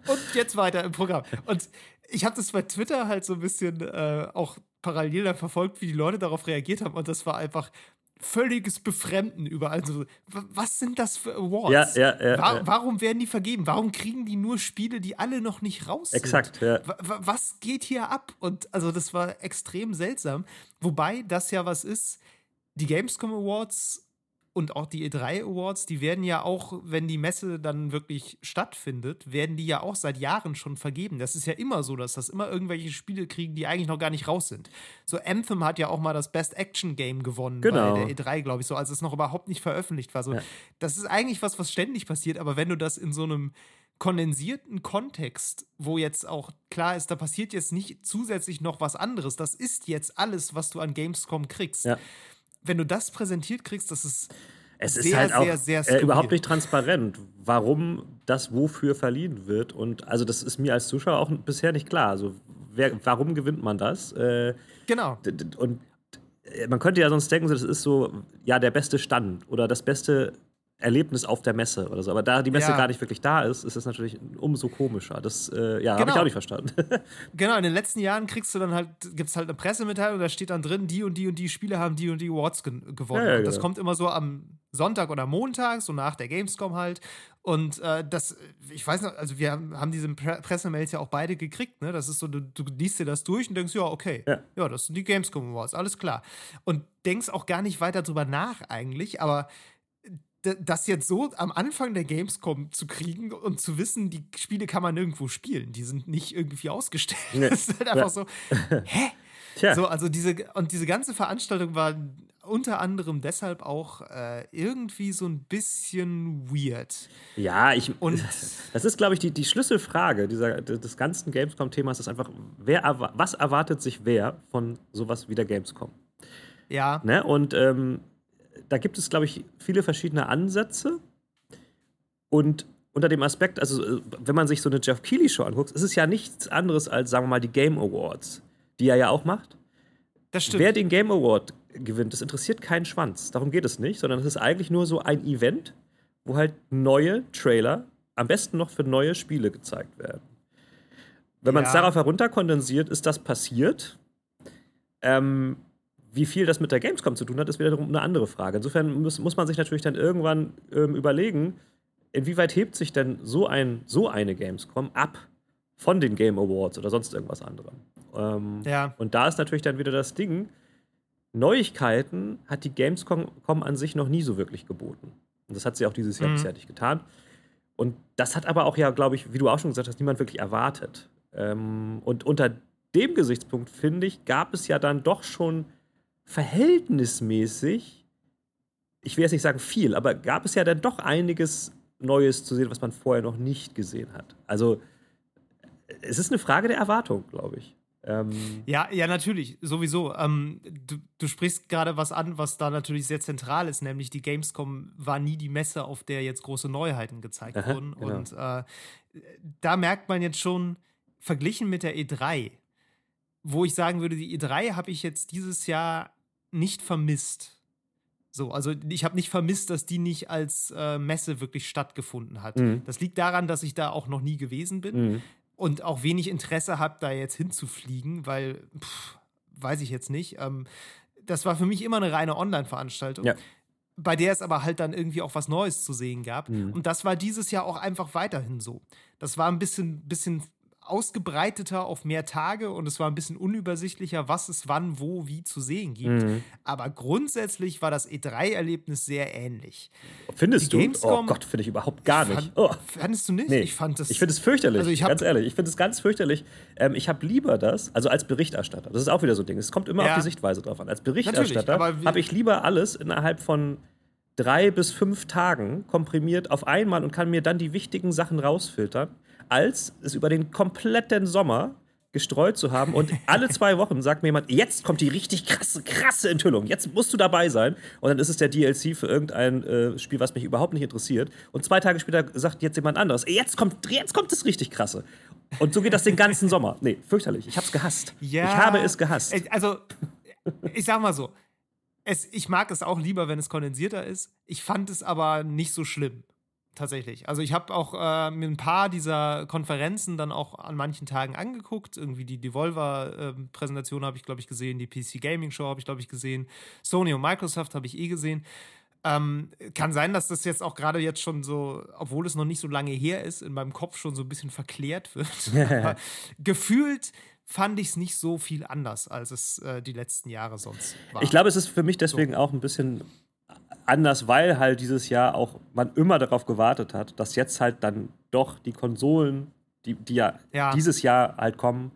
Und jetzt weiter im Programm. Und ich habe das bei Twitter halt so ein bisschen äh, auch parallel da verfolgt, wie die Leute darauf reagiert haben. Und das war einfach völliges Befremden überall. So, was sind das für Awards? Ja, ja, ja, War. Warum werden die vergeben? Warum kriegen die nur Spiele, die alle noch nicht raus sind? Exakt, ja. Wa- Was geht hier ab? Und also das war extrem seltsam. Wobei das ja was ist, die Gamescom Awards und auch die E3 Awards, die werden ja auch, wenn die Messe dann wirklich stattfindet, werden die ja auch seit Jahren schon vergeben. Das ist ja immer so, dass das immer irgendwelche Spiele kriegen, die eigentlich noch gar nicht raus sind. So Anthem hat ja auch mal das Best Action Game gewonnen Genau. bei der E3, glaube ich, so, als es noch überhaupt nicht veröffentlicht war. So, Ja. Das ist eigentlich was, was ständig passiert, aber wenn du das in so einem kondensierten Kontext, wo jetzt auch klar ist, da passiert jetzt nicht zusätzlich noch was anderes, das ist jetzt alles, was du an Gamescom kriegst. Ja. Wenn du das präsentiert kriegst, das ist Es ist sehr, halt auch sehr, sehr äh, überhaupt nicht transparent, warum das wofür verliehen wird. Und also das ist mir als Zuschauer auch bisher nicht klar. Also wer, warum gewinnt man das? Äh, Genau. und äh, man könnte ja sonst denken, das ist so ja der beste Stand oder das beste Erlebnis auf der Messe oder so. Aber da die Messe Ja. gar nicht wirklich da ist, ist es natürlich umso komischer. Das äh, ja, habe ich Genau. auch nicht verstanden. [LAUGHS] Genau, in den letzten Jahren kriegst du dann halt, gibt es halt eine Pressemitteilung, da steht dann drin, die und die und die Spiele haben die und die Awards gen- gewonnen. Ja, ja, das genau. kommt immer so am Sonntag oder Montag, so nach der Gamescom halt. Und äh, das, ich weiß noch, also wir haben, haben diese Pre Pressemails ja auch beide gekriegt, ne? Das ist so, du, du liest dir das durch und denkst, ja, okay, Ja. das sind die Gamescom Awards, alles klar. Und denkst auch gar nicht weiter drüber nach eigentlich, aber das jetzt so am Anfang der Gamescom zu kriegen und zu wissen, die Spiele kann man nirgendwo spielen, die sind nicht irgendwie ausgestellt. Nee. [LAUGHS] Das ist halt einfach so, [LAUGHS] hä? Tja, So, also diese, und diese ganze Veranstaltung war unter anderem deshalb auch äh, irgendwie so ein bisschen weird. ja, ich. Und- [LAUGHS] das ist, glaube ich, die, die Schlüsselfrage dieser, des ganzen Gamescom-Themas ist einfach, wer, was erwartet sich wer von sowas wie der Gamescom? Ja, Ne? Und ähm, da gibt es, glaube ich, viele verschiedene Ansätze. Und unter dem Aspekt, also äh, wenn man sich so eine Jeff Keighley-Show anguckt, ist es ja nichts anderes als, sagen wir mal, die Game Awards, die er ja auch macht. das stimmt. Wer den Game Award gewinnt, das interessiert keinen Schwanz. Darum geht es nicht, sondern es ist eigentlich nur so ein Event, wo halt neue Trailer, am besten noch für neue Spiele gezeigt werden. Wenn man es Ja. darauf herunterkondensiert, ist das passiert. Ähm, wie viel das mit der Gamescom zu tun hat, ist wiederum eine andere Frage. Insofern muss, muss man sich natürlich dann irgendwann ähm, überlegen, inwieweit hebt sich denn so, ein, so eine Gamescom ab von den Game Awards oder sonst irgendwas anderem. Ähm, Ja. Und da ist natürlich dann wieder das Ding, Neuigkeiten hat die Gamescom an sich noch nie so wirklich geboten. Und das hat sie auch dieses Jahr Mhm. bisher nicht getan. Und das hat aber auch ja, glaube ich, wie du auch schon gesagt hast, niemand wirklich erwartet. Ähm, und unter dem Gesichtspunkt, finde ich, gab es ja dann doch schon verhältnismäßig, ich will jetzt nicht sagen viel, aber gab es ja dann doch einiges Neues zu sehen, was man vorher noch nicht gesehen hat. Also es ist eine Frage der Erwartung, glaube ich. Ähm, Ja, ja, natürlich, sowieso. Ähm, du, du sprichst gerade was an, was da natürlich sehr zentral ist, nämlich die Gamescom war nie die Messe, auf der jetzt große Neuheiten gezeigt Aha, wurden. genau. Und äh, da merkt man jetzt schon, verglichen mit der E3, wo ich sagen würde, die E3 habe ich jetzt dieses Jahr nicht vermisst. So, also ich habe nicht vermisst, dass die nicht als äh, Messe wirklich stattgefunden hat. Mhm. Das liegt daran, dass ich da auch noch nie gewesen bin mh. und auch wenig Interesse habe, da jetzt hinzufliegen, weil, pff, weiß ich jetzt nicht. Ähm, das war für mich immer eine reine Online-Veranstaltung. Ja. Bei der es aber halt dann irgendwie auch was Neues zu sehen gab. Mhm. Und das war dieses Jahr auch einfach weiterhin so. Das war ein bisschen, bisschen ausgebreiteter auf mehr Tage und es war ein bisschen unübersichtlicher, was es wann, wo, wie zu sehen gibt. Mhm. Aber grundsätzlich war das E3-Erlebnis sehr ähnlich. Findest du? Oh Gott, finde ich überhaupt gar Fand, nicht. Oh. Fandest du nicht? Nee, Ich fand das. Ich finde es fürchterlich, Also ich hab- ganz ehrlich. Ich finde es ganz fürchterlich. Ähm, ich habe lieber das, also als Berichterstatter, das ist auch wieder so ein Ding, es kommt immer Ja. auf die Sichtweise drauf an. Als Berichterstatter habe ich lieber alles innerhalb von drei bis fünf Tagen komprimiert auf einmal und kann mir dann die wichtigen Sachen rausfiltern, als es über den kompletten Sommer gestreut zu haben und alle [LAUGHS] zwei Wochen sagt mir jemand, jetzt kommt die richtig krasse, krasse Enthüllung, jetzt musst du dabei sein und dann ist es der DLC für irgendein äh, Spiel, was mich überhaupt nicht interessiert und zwei Tage später sagt jetzt jemand anderes, jetzt kommt, jetzt kommt das richtig krasse und so geht das den ganzen [LAUGHS] Sommer. Nee, fürchterlich, ich hab's gehasst. Ja, ich habe es gehasst. Also, ich sag mal so, es, ich mag es auch lieber, wenn es kondensierter ist. Ich fand es aber nicht so schlimm. Tatsächlich. Also ich habe auch äh, mir ein paar dieser Konferenzen dann auch an manchen Tagen angeguckt. Irgendwie die Devolver-Präsentation äh, habe ich, glaube ich, gesehen, die PC Gaming Show habe ich, glaube ich, gesehen. Sony und Microsoft habe ich eh gesehen. Ähm, kann sein, dass das jetzt auch gerade jetzt schon so, obwohl es noch nicht so lange her ist, in meinem Kopf schon so ein bisschen verklärt wird. [LAUGHS] Aber gefühlt fand ich es nicht so viel anders, als es äh, die letzten Jahre sonst war. Ich glaube, es ist für mich deswegen so. auch ein bisschen anders, weil halt dieses Jahr auch man immer darauf gewartet hat, dass jetzt halt dann doch die Konsolen, die, die ja, ja. dieses Jahr halt kommen,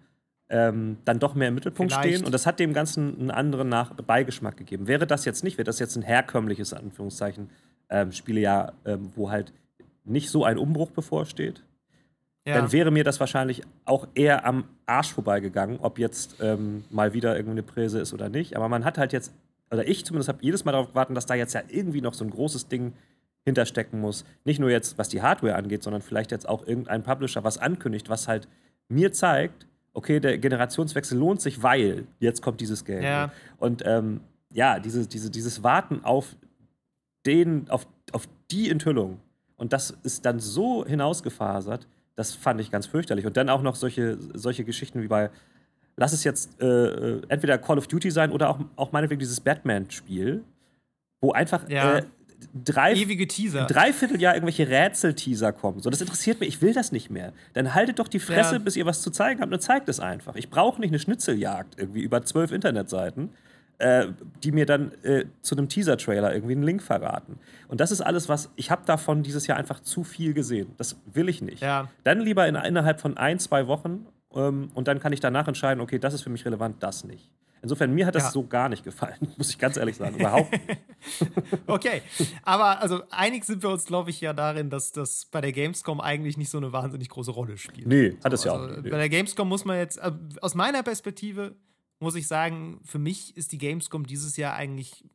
ähm, dann doch mehr im Mittelpunkt Vielleicht. stehen. Und das hat dem Ganzen einen anderen Nach Beigeschmack gegeben. Wäre das jetzt nicht, wäre das jetzt ein herkömmliches, Anführungszeichen, ähm, Spielejahr, ähm, wo halt nicht so ein Umbruch bevorsteht, ja. dann wäre mir das wahrscheinlich auch eher am Arsch vorbeigegangen, ob jetzt ähm, mal wieder irgendeine Präse ist oder nicht. Aber man hat halt jetzt, oder ich zumindest habe jedes Mal darauf gewartet, dass da jetzt ja irgendwie noch so ein großes Ding hinterstecken muss. Nicht nur jetzt, was die Hardware angeht, sondern vielleicht jetzt auch irgendein Publisher was ankündigt, was halt mir zeigt, okay, der Generationswechsel lohnt sich, weil jetzt kommt dieses Game. Ja. Und ähm, ja, diese, diese, dieses Warten auf den, auf, auf die Enthüllung und das ist dann so hinausgefasert, das fand ich ganz fürchterlich. Und dann auch noch solche, solche Geschichten wie bei, lass es jetzt äh, äh entweder Call of Duty sein oder auch, auch meinetwegen dieses Batman-Spiel, wo einfach ja. äh, drei, ewige Teaser. Dreivierteljahr irgendwelche Rätsel-Teaser kommen. So, das interessiert mich, ich will das nicht mehr. Dann haltet doch die Fresse, ja. bis ihr was zu zeigen habt und zeigt es einfach. Ich brauche nicht eine Schnitzeljagd irgendwie über zwölf Internetseiten, äh, die mir dann äh, zu einem Teaser-Trailer irgendwie einen Link verraten. Und das ist alles, was ich habe davon dieses Jahr einfach zu viel gesehen. Das will ich nicht. Ja. Dann lieber in, innerhalb von ein, zwei Wochen ähm, und dann kann ich danach entscheiden, okay, das ist für mich relevant, das nicht. Insofern, mir hat das ja. so gar nicht gefallen, [LAUGHS] muss ich ganz ehrlich sagen. Überhaupt nicht. [LAUGHS] okay. Aber also einig sind wir uns, glaube ich, ja darin, dass das bei der Gamescom eigentlich nicht so eine wahnsinnig große Rolle spielt. Nee, hat es ja also, auch. Bei der Gamescom muss man jetzt, äh, aus meiner Perspektive, muss ich sagen, für mich ist die Gamescom dieses Jahr eigentlich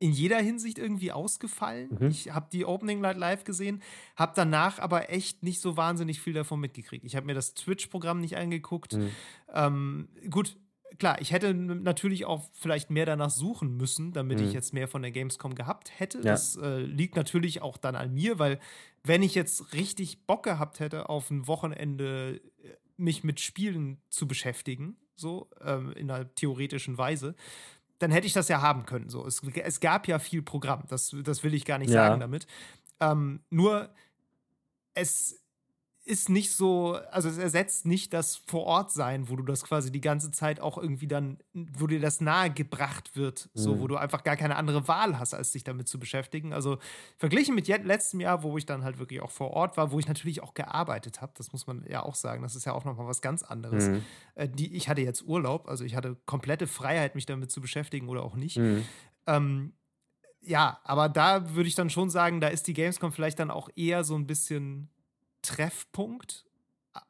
in jeder Hinsicht irgendwie ausgefallen. Mhm. Ich habe die Opening Night live gesehen, habe danach aber echt nicht so wahnsinnig viel davon mitgekriegt. Ich habe mir das Twitch-Programm nicht angeguckt. Mhm. Ähm, gut, klar, ich hätte natürlich auch vielleicht mehr danach suchen müssen, damit mhm. ich jetzt mehr von der Gamescom gehabt hätte. Ja. Das äh, liegt natürlich auch dann an mir, weil wenn ich jetzt richtig Bock gehabt hätte, auf ein Wochenende äh, mich mit Spielen zu beschäftigen, so ähm, in einer theoretischen Weise, dann hätte ich das ja haben können. So. Es, es gab ja viel Programm, das, das will ich gar nicht ja. sagen damit. Ähm, nur es ist nicht so, also es ersetzt nicht das Vor-Ort-Sein, wo du das quasi die ganze Zeit auch irgendwie dann, wo dir das nahegebracht wird, mhm. so, wo du einfach gar keine andere Wahl hast, als dich damit zu beschäftigen. Also verglichen mit letztem Jahr, wo ich dann halt wirklich auch vor Ort war, wo ich natürlich auch gearbeitet habe, das muss man ja auch sagen, das ist ja auch nochmal was ganz anderes. Mhm. Äh, die, ich hatte jetzt Urlaub, also ich hatte komplette Freiheit, mich damit zu beschäftigen oder auch nicht. Mhm. Ähm, ja, aber da würde ich dann schon sagen, da ist die Gamescom vielleicht dann auch eher so ein bisschen Treffpunkt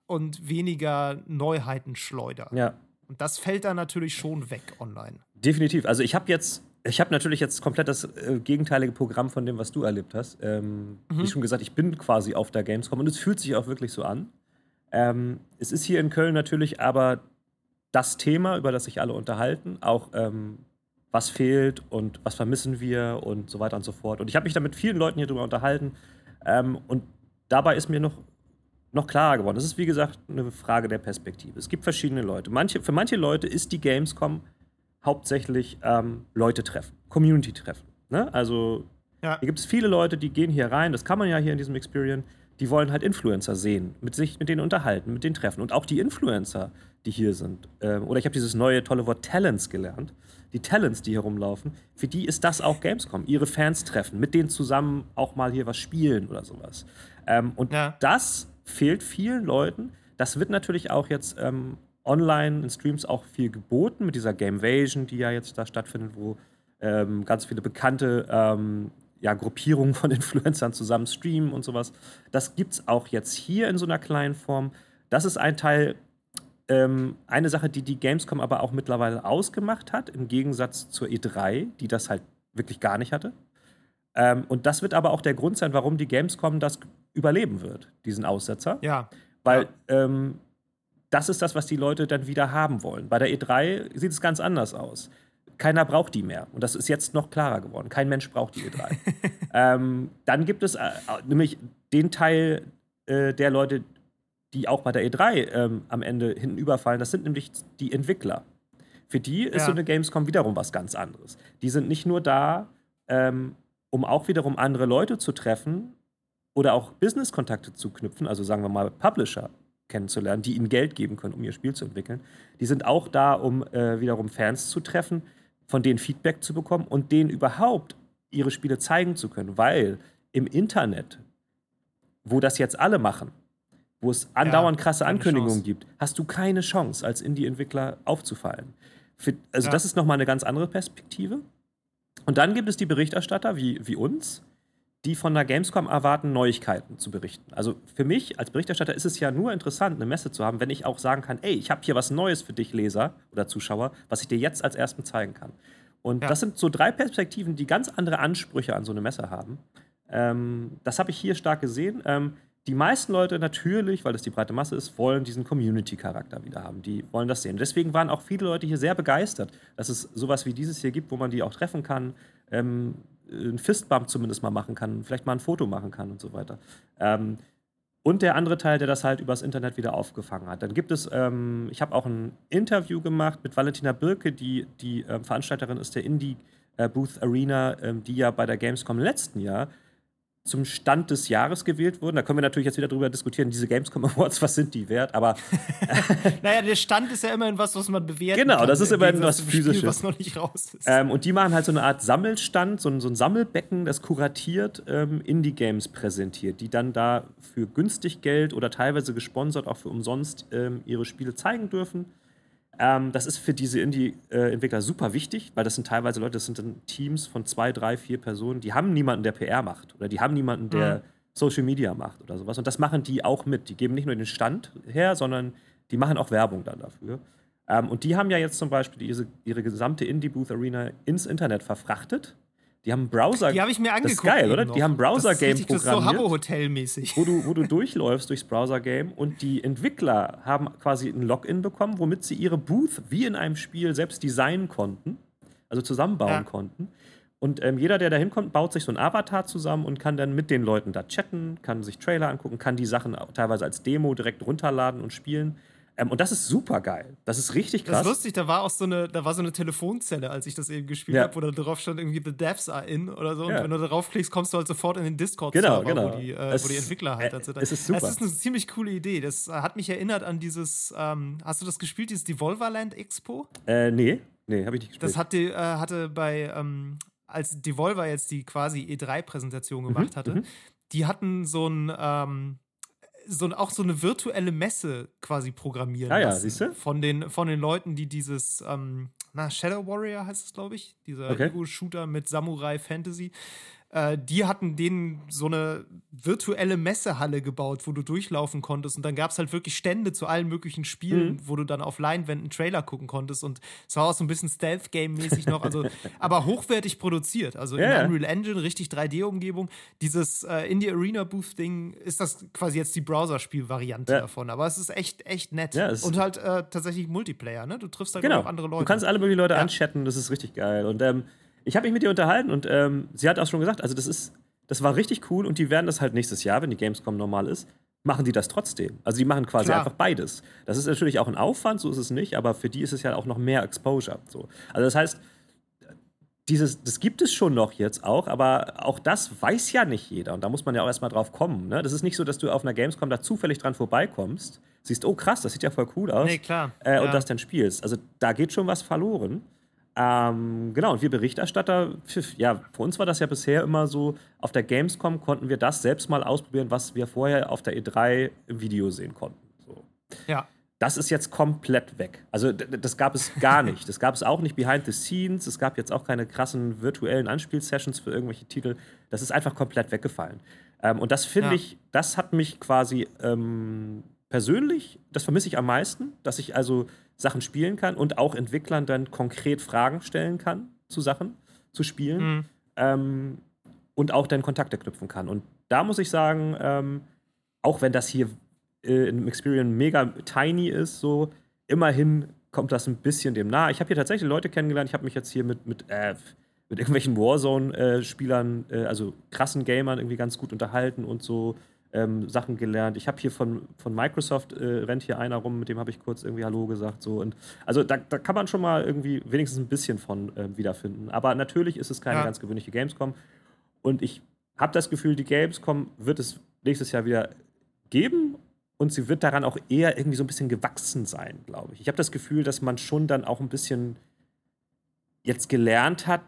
und weniger Neuheitenschleuder. Ja. Und das fällt da natürlich schon weg online. Definitiv. Also ich habe jetzt, ich habe natürlich jetzt komplett das äh, gegenteilige Programm von dem, was du erlebt hast. Ähm, mhm. Wie schon gesagt, ich bin quasi auf der Gamescom und es fühlt sich auch wirklich so an. Ähm, es ist hier in Köln natürlich aber das Thema, über das sich alle unterhalten, auch ähm, was fehlt und was vermissen wir und so weiter und so fort. Und ich habe mich da mit vielen Leuten hier drüber unterhalten. Ähm, und dabei ist mir noch, noch klarer geworden. Das ist, wie gesagt, eine Frage der Perspektive. Es gibt verschiedene Leute. Manche, für manche Leute ist die Gamescom hauptsächlich ähm, Leute treffen, Community treffen. Ne? Also ja. hier gibt es viele Leute, die gehen hier rein, das kann man ja hier in diesem Experience, die wollen halt Influencer sehen, mit sich mit denen unterhalten, mit denen treffen. Und auch die Influencer, die hier sind. Ähm, oder ich habe dieses neue tolle Wort Talents gelernt. Die Talents, die hier rumlaufen, für die ist das auch Gamescom. Ihre Fans treffen, mit denen zusammen auch mal hier was spielen oder sowas. Ähm, und ja. das fehlt vielen Leuten. Das wird natürlich auch jetzt ähm, online in Streams auch viel geboten mit dieser Gamevasion, die ja jetzt da stattfindet, wo ähm, ganz viele bekannte ähm, ja, Gruppierungen von [LAUGHS] Influencern zusammen streamen und sowas. Das gibt es auch jetzt hier in so einer kleinen Form. Das ist ein Teil, ähm, eine Sache, die die Gamescom aber auch mittlerweile ausgemacht hat, im Gegensatz zur E3, die das halt wirklich gar nicht hatte. Ähm, und das wird aber auch der Grund sein, warum die Gamescom das überleben wird, diesen Aussetzer. Ja. Weil ja. Ähm, das ist das, was die Leute dann wieder haben wollen. Bei der E3 sieht es ganz anders aus. keiner braucht die mehr. Und das ist jetzt noch klarer geworden. Kein Mensch braucht die E3. [LAUGHS] ähm, dann gibt es äh, nämlich den Teil äh, der Leute, die auch bei der E3 ähm, am Ende hinten überfallen. Das sind nämlich die Entwickler. Für die ist ja. so eine Gamescom wiederum was ganz anderes. Die sind nicht nur da, ähm, um auch wiederum andere Leute zu treffen oder auch Business-Kontakte zu knüpfen, also sagen wir mal Publisher kennenzulernen, die ihnen Geld geben können, um ihr Spiel zu entwickeln. Die sind auch da, um äh, wiederum Fans zu treffen, von denen Feedback zu bekommen und denen überhaupt ihre Spiele zeigen zu können, weil im Internet, wo das jetzt alle machen, wo es andauernd ja, krasse Ankündigungen Chance. gibt, hast du keine Chance, als Indie-Entwickler aufzufallen. Für, also ja. das ist nochmal eine ganz andere Perspektive. Und dann gibt es die Berichterstatter wie, wie uns, die von der Gamescom erwarten, Neuigkeiten zu berichten. Also für mich als Berichterstatter ist es ja nur interessant, eine Messe zu haben, wenn ich auch sagen kann, ey, ich habe hier was Neues für dich, Leser oder Zuschauer, was ich dir jetzt als ersten zeigen kann. Und ja. das sind so drei Perspektiven, die ganz andere Ansprüche an so eine Messe haben. Ähm, das habe ich hier stark gesehen. Ähm, die meisten Leute natürlich, weil das die breite Masse ist, wollen diesen Community-Charakter wieder haben. Die wollen das sehen. Deswegen waren auch viele Leute hier sehr begeistert, dass es sowas wie dieses hier gibt, wo man die auch treffen kann, ähm, einen Fistbump zumindest mal machen kann, vielleicht mal ein Foto machen kann und so weiter. Ähm, und der andere Teil, der das halt übers Internet wieder aufgefangen hat. Dann gibt es, ähm, ich habe auch ein Interview gemacht mit Valentina Birke, die die ähm, Veranstalterin ist der Indie äh, Booth Arena, ähm, die ja bei der Gamescom letzten Jahr zum Stand des Jahres gewählt wurden. Da können wir natürlich jetzt wieder drüber diskutieren, diese Gamescom Awards, [LAUGHS] was sind die wert? Aber. [LAUGHS] naja, der Stand ist ja immerhin was, was man bewerten genau, kann. Genau, das ist immerhin was Physisches. Spiel, was noch nicht raus ist. Ähm, und die machen halt so eine Art Sammelstand, so ein, so ein Sammelbecken, das kuratiert ähm, Indie-Games präsentiert, die dann da für günstig Geld oder teilweise gesponsert auch für umsonst ähm, ihre Spiele zeigen dürfen. Ähm, das ist für diese Indie-Entwickler super wichtig, weil das sind teilweise Leute, das sind dann Teams von zwei, drei, vier Personen, die haben niemanden, der PR macht oder die haben niemanden, der mhm. Social Media macht oder sowas. Und das machen die auch mit. Die geben nicht nur den Stand her, sondern die machen auch Werbung dann dafür. Ähm, und die haben ja jetzt zum Beispiel diese, ihre gesamte Indie-Booth-Arena ins Internet verfrachtet die haben einen Browser. Die habe ich mir angeguckt. Das ist geil, oder? Noch. Die haben ein Browser-Game programmiert. Das ist so Habbo-Hotel-mäßig. Wo du, wo du [LAUGHS] durchläufst durchs Browser-Game und die Entwickler haben quasi ein Login bekommen, womit sie ihre Booth wie in einem Spiel selbst designen konnten, also zusammenbauen ja. konnten. Und ähm, jeder, der da hinkommt, baut sich so ein Avatar zusammen und kann dann mit den Leuten da chatten, kann sich Trailer angucken, kann die Sachen teilweise als Demo direkt runterladen und spielen. Ähm, und das ist super geil. Das ist richtig krass. Das ist lustig, da war auch so eine, da war so eine Telefonzelle, als ich das eben gespielt ja. habe, wo da drauf stand irgendwie The Devs are in oder so. Und wenn du darauf klickst, kommst du halt sofort in den Discord, genau, genau. Wo, die, äh, wo die Entwickler halt äh, Es ist super. Es ist eine ziemlich coole Idee. Das hat mich erinnert an dieses, ähm, hast du das gespielt, dieses Devolverland Expo? Äh, nee. Nee, habe ich nicht gespielt. Das hatte, äh, hatte bei, ähm, als Devolver jetzt die quasi E3-Präsentation gemacht mhm, hatte, mhm. die hatten so ein, ähm, so, auch so eine virtuelle Messe quasi programmieren. Ah ja, siehst du? Von den, von den Leuten, die dieses, ähm, na, Shadow Warrior heißt es, glaube ich. Dieser okay. Ego-Shooter mit Samurai Fantasy. Äh, die hatten denen so eine virtuelle Messehalle gebaut, wo du durchlaufen konntest. Und dann gab es halt wirklich Stände zu allen möglichen Spielen, mhm. wo du dann auf Leinwänden Trailer gucken konntest. Und es war auch so ein bisschen Stealth-Game-mäßig noch, also [LAUGHS] aber hochwertig produziert. Also yeah. in Unreal Engine, richtig 3D-Umgebung. Dieses äh, Indie Arena Booth-Ding ist das quasi jetzt die Browser-Spiel-Variante ja. davon. Aber es ist echt, echt nett. Ja, und halt äh, tatsächlich Multiplayer, ne? Du triffst halt genau. auch andere Leute. Du kannst alle möglichen Leute ja. anchatten, das ist richtig geil. Und ähm, ich habe mich mit ihr unterhalten und ähm, sie hat auch schon gesagt, also das ist, das war richtig cool und die werden das halt nächstes Jahr, wenn die Gamescom normal ist, machen die das trotzdem. Also die machen quasi Klar. einfach beides. Das ist natürlich auch ein Aufwand, so ist es nicht, aber für die ist es ja auch noch mehr Exposure. So. Also das heißt, dieses, das gibt es schon noch jetzt auch, aber auch das weiß ja nicht jeder. Und da muss man ja auch erstmal drauf kommen. Ne? Das ist nicht so, dass du auf einer Gamescom da zufällig dran vorbeikommst, siehst, oh krass, das sieht ja voll cool aus. Nee, klar. Äh, ja. Und das dann spielst. Also da geht schon was verloren. Ähm, genau, und wir Berichterstatter, ja, für uns war das ja bisher immer so, auf der Gamescom konnten wir das selbst mal ausprobieren, was wir vorher auf der E3 im Video sehen konnten. So. Ja. Das ist jetzt komplett weg. Also das gab es gar nicht. Das gab es auch nicht behind the scenes. Es gab jetzt auch keine krassen virtuellen Anspielsessions für irgendwelche Titel. Das ist einfach komplett weggefallen. Ähm, und das finde ja. ich, das hat mich quasi ähm, persönlich, das vermisse ich am meisten, dass ich also Sachen spielen kann und auch Entwicklern dann konkret Fragen stellen kann zu Sachen, zu spielen. Mhm. Ähm, und auch dann Kontakte knüpfen kann. Und da muss ich sagen, ähm, auch wenn das hier äh, im Experience mega tiny ist, so immerhin kommt das ein bisschen dem nahe. Ich habe hier tatsächlich Leute kennengelernt. Ich habe mich jetzt hier mit, mit, äh, mit irgendwelchen Warzone-Spielern, äh, also krassen Gamern, irgendwie ganz gut unterhalten und so ähm, Sachen gelernt. Ich habe hier von, von Microsoft äh, rennt hier einer rum, mit dem habe ich kurz irgendwie Hallo gesagt. So. Und also da, da kann man schon mal irgendwie wenigstens ein bisschen von äh, wiederfinden. Aber natürlich ist es keine ja. ganz gewöhnliche Gamescom. Und ich habe das Gefühl, die Gamescom wird es nächstes Jahr wieder geben und sie wird daran auch eher irgendwie so ein bisschen gewachsen sein, glaube ich. Ich habe das Gefühl, dass man schon dann auch ein bisschen jetzt gelernt hat,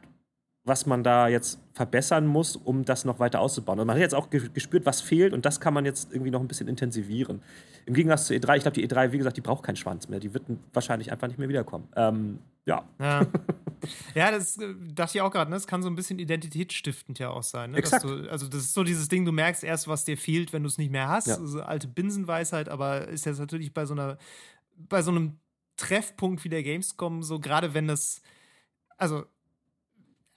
was man da jetzt verbessern muss, um das noch weiter auszubauen. Und man hat jetzt auch gespürt, was fehlt und das kann man jetzt irgendwie noch ein bisschen intensivieren. Im Gegensatz zur E3, ich glaube, die E3, wie gesagt, die braucht keinen Schwanz mehr. Die wird wahrscheinlich einfach nicht mehr wiederkommen. Ähm, ja. Ja, [LAUGHS] ja das äh, dachte ich auch gerade, ne? das kann so ein bisschen identitätsstiftend ja auch sein. Ne? Exakt. Du, also, das ist so dieses Ding, du merkst erst, was dir fehlt, wenn du es nicht mehr hast. Ja. Also alte Binsenweisheit, aber ist jetzt natürlich bei so einer, bei so einem Treffpunkt wie der Gamescom so, gerade wenn das, also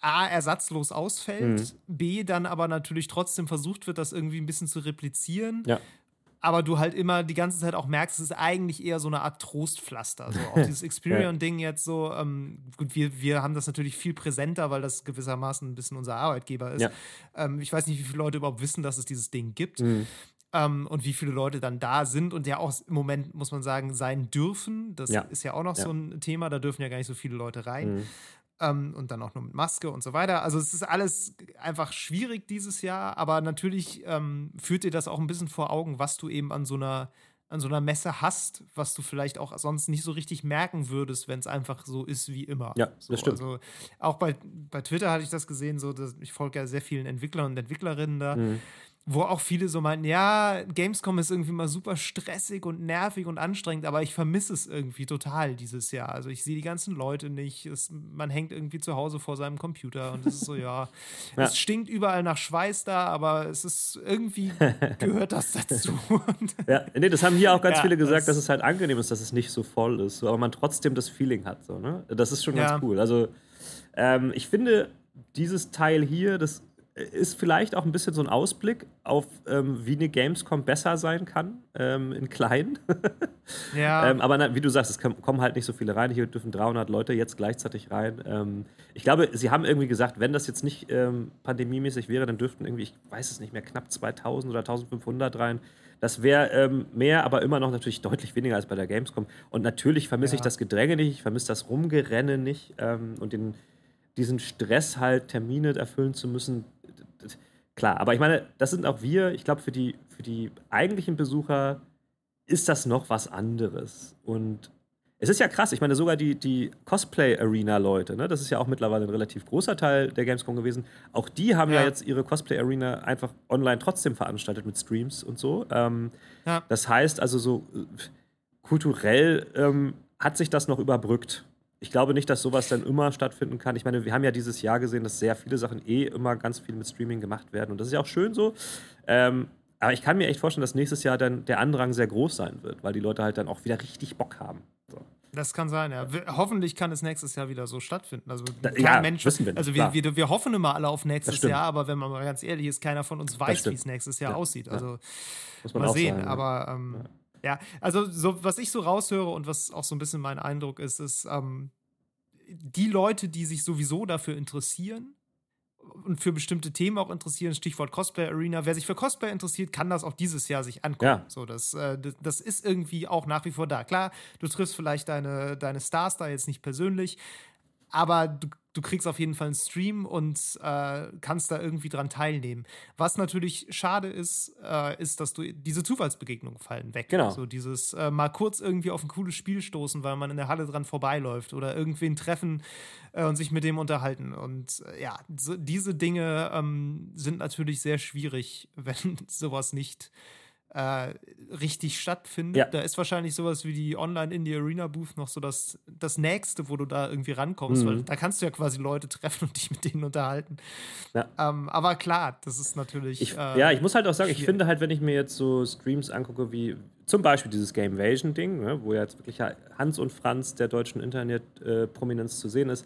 A, ersatzlos ausfällt, mhm. B, dann aber natürlich trotzdem versucht wird, das irgendwie ein bisschen zu replizieren. Ja. Aber du halt immer die ganze Zeit auch merkst, es ist eigentlich eher so eine Art Trostpflaster. So auch [LAUGHS] dieses Experience-Ding jetzt so. Ähm, gut, wir, wir haben das natürlich viel präsenter, weil das gewissermaßen ein bisschen unser Arbeitgeber ist. Ja. Ähm, ich weiß nicht, wie viele Leute überhaupt wissen, dass es dieses Ding gibt. Mhm. Ähm, und wie viele Leute dann da sind und ja auch im Moment, muss man sagen, sein dürfen. Das ja. ist ja auch noch ja. so ein Thema, da dürfen ja gar nicht so viele Leute rein. Mhm. Ähm, und dann auch nur mit Maske und so weiter. Also es ist alles einfach schwierig dieses Jahr, aber natürlich ähm, führt dir das auch ein bisschen vor Augen, was du eben an so einer an so einer Messe hast, was du vielleicht auch sonst nicht so richtig merken würdest, wenn es einfach so ist wie immer. Ja, so, das stimmt. Also auch bei, bei Twitter hatte ich das gesehen, so dass ich folge ja sehr vielen Entwicklern und Entwicklerinnen da. Mhm wo auch viele so meinten, ja, Gamescom ist irgendwie mal super stressig und nervig und anstrengend, aber ich vermisse es irgendwie total dieses Jahr. Also ich sehe die ganzen Leute nicht, es, man hängt irgendwie zu Hause vor seinem Computer und es ist so, ja, [LAUGHS] ja. es stinkt überall nach Schweiß da, aber es ist irgendwie [LAUGHS] gehört das dazu. [LAUGHS] ja, nee, das haben hier auch ganz ja, viele gesagt, das dass es halt angenehm ist, dass es nicht so voll ist, aber man trotzdem das Feeling hat. So, ne? Das ist schon ganz cool. Also ähm, ich finde, dieses Teil hier, das ist vielleicht auch ein bisschen so ein Ausblick auf, ähm, wie eine Gamescom besser sein kann, ähm, in klein. [LAUGHS] ja. ähm, aber na, wie du sagst, es kommen halt nicht so viele rein. Hier dürfen 300 Leute jetzt gleichzeitig rein. Ähm, ich glaube, sie haben irgendwie gesagt, wenn das jetzt nicht ähm, pandemiemäßig wäre, dann dürften irgendwie, ich weiß es nicht mehr, knapp 2000 oder 1500 rein. Das wäre ähm, mehr, aber immer noch natürlich deutlich weniger als bei der Gamescom. Und natürlich vermisse ja. ich das Gedränge nicht, ich vermisse das Rumgerennen nicht und den, diesen Stress halt, Termine erfüllen zu müssen, klar, aber ich meine, das sind auch wir. Ich glaube, für die, für die eigentlichen Besucher ist das noch was anderes. Und es ist ja krass, ich meine, sogar die, die Cosplay-Arena-Leute, ne, das ist ja auch mittlerweile ein relativ großer Teil der Gamescom gewesen, auch die haben ja, ja jetzt ihre Cosplay-Arena einfach online trotzdem veranstaltet mit Streams und so. Ähm, ja. Das heißt also, so äh, kulturell ähm, hat sich das noch überbrückt ich glaube nicht, dass sowas dann immer stattfinden kann. Ich meine, wir haben ja dieses Jahr gesehen, dass sehr viele Sachen eh immer ganz viel mit Streaming gemacht werden. Und das ist ja auch schön so. Ähm, aber ich kann mir echt vorstellen, dass nächstes Jahr dann der Andrang sehr groß sein wird, weil die Leute halt dann auch wieder richtig Bock haben. So. Das kann sein, ja. Hoffentlich kann es nächstes Jahr wieder so stattfinden. Also kein ja, Mensch, wir also wir, wir, wir, hoffen immer alle auf nächstes Jahr, aber wenn man mal ganz ehrlich ist, keiner von uns weiß, wie es nächstes Jahr ja, aussieht. Also ja. mal sehen. Sagen, aber ähm, ja. also so, was ich so raushöre und was auch so ein bisschen mein Eindruck ist, ist, ähm, die Leute, die sich sowieso dafür interessieren und für bestimmte Themen auch interessieren, Stichwort Cosplay Arena, wer sich für Cosplay interessiert, kann das auch dieses Jahr sich angucken. Ja. So, das, äh, das, das, ist irgendwie auch nach wie vor da. Klar, du triffst vielleicht deine, deine Stars da jetzt nicht persönlich, aber du du kriegst auf jeden Fall einen Stream und äh, kannst da irgendwie dran teilnehmen. Was natürlich schade ist, äh, ist, dass du diese Zufallsbegegnungen fallen weg. Genau. So dieses äh, mal kurz irgendwie auf ein cooles Spiel stoßen, weil man in der Halle dran vorbeiläuft oder irgendwen treffen äh, und sich mit dem unterhalten. Und äh, ja, so, diese Dinge ähm, sind natürlich sehr schwierig, [LAUGHS] wenn sowas nicht äh, richtig stattfindet. Ja. Da ist wahrscheinlich sowas wie die Online-Indie-Arena-Booth noch so das, das Nächste, wo du da irgendwie rankommst, mhm. weil da kannst du ja quasi Leute treffen und dich mit denen unterhalten. Ja. Ähm, aber klar, das ist natürlich. Ich, äh, ja, ich muss halt auch sagen, ich finde halt, wenn ich mir jetzt so Streams angucke, wie zum Beispiel dieses Game Invasion-Ding, ne, wo jetzt wirklich Hans und Franz der deutschen Internet-Prominenz äh, zu sehen ist,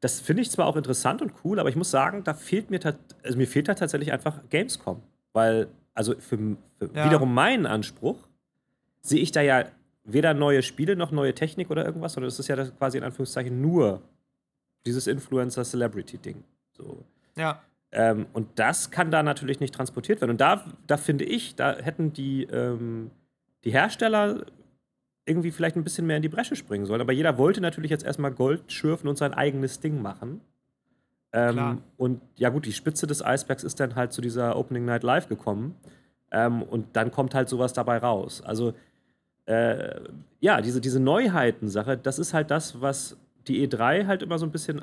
das finde ich zwar auch interessant und cool, aber ich muss sagen, da fehlt mir, also mir fehlt da tatsächlich einfach Gamescom. Weil also für, für ja. wiederum meinen Anspruch sehe ich da ja weder neue Spiele noch neue Technik oder irgendwas, sondern es ist ja quasi in Anführungszeichen nur dieses Influencer-Celebrity-Ding. So. Ja. Ähm, und das kann da natürlich nicht transportiert werden. Und da, da finde ich, da hätten die, ähm, die Hersteller irgendwie vielleicht ein bisschen mehr in die Bresche springen sollen. Aber jeder wollte natürlich jetzt erstmal Gold schürfen und sein eigenes Ding machen. Ähm, und ja, gut, die Spitze des Eisbergs ist dann halt zu dieser Opening Night Live gekommen. Ähm, und dann kommt halt sowas dabei raus. Also, äh, ja, diese, diese Neuheiten-Sache, das ist halt das, was die E3 halt immer so ein bisschen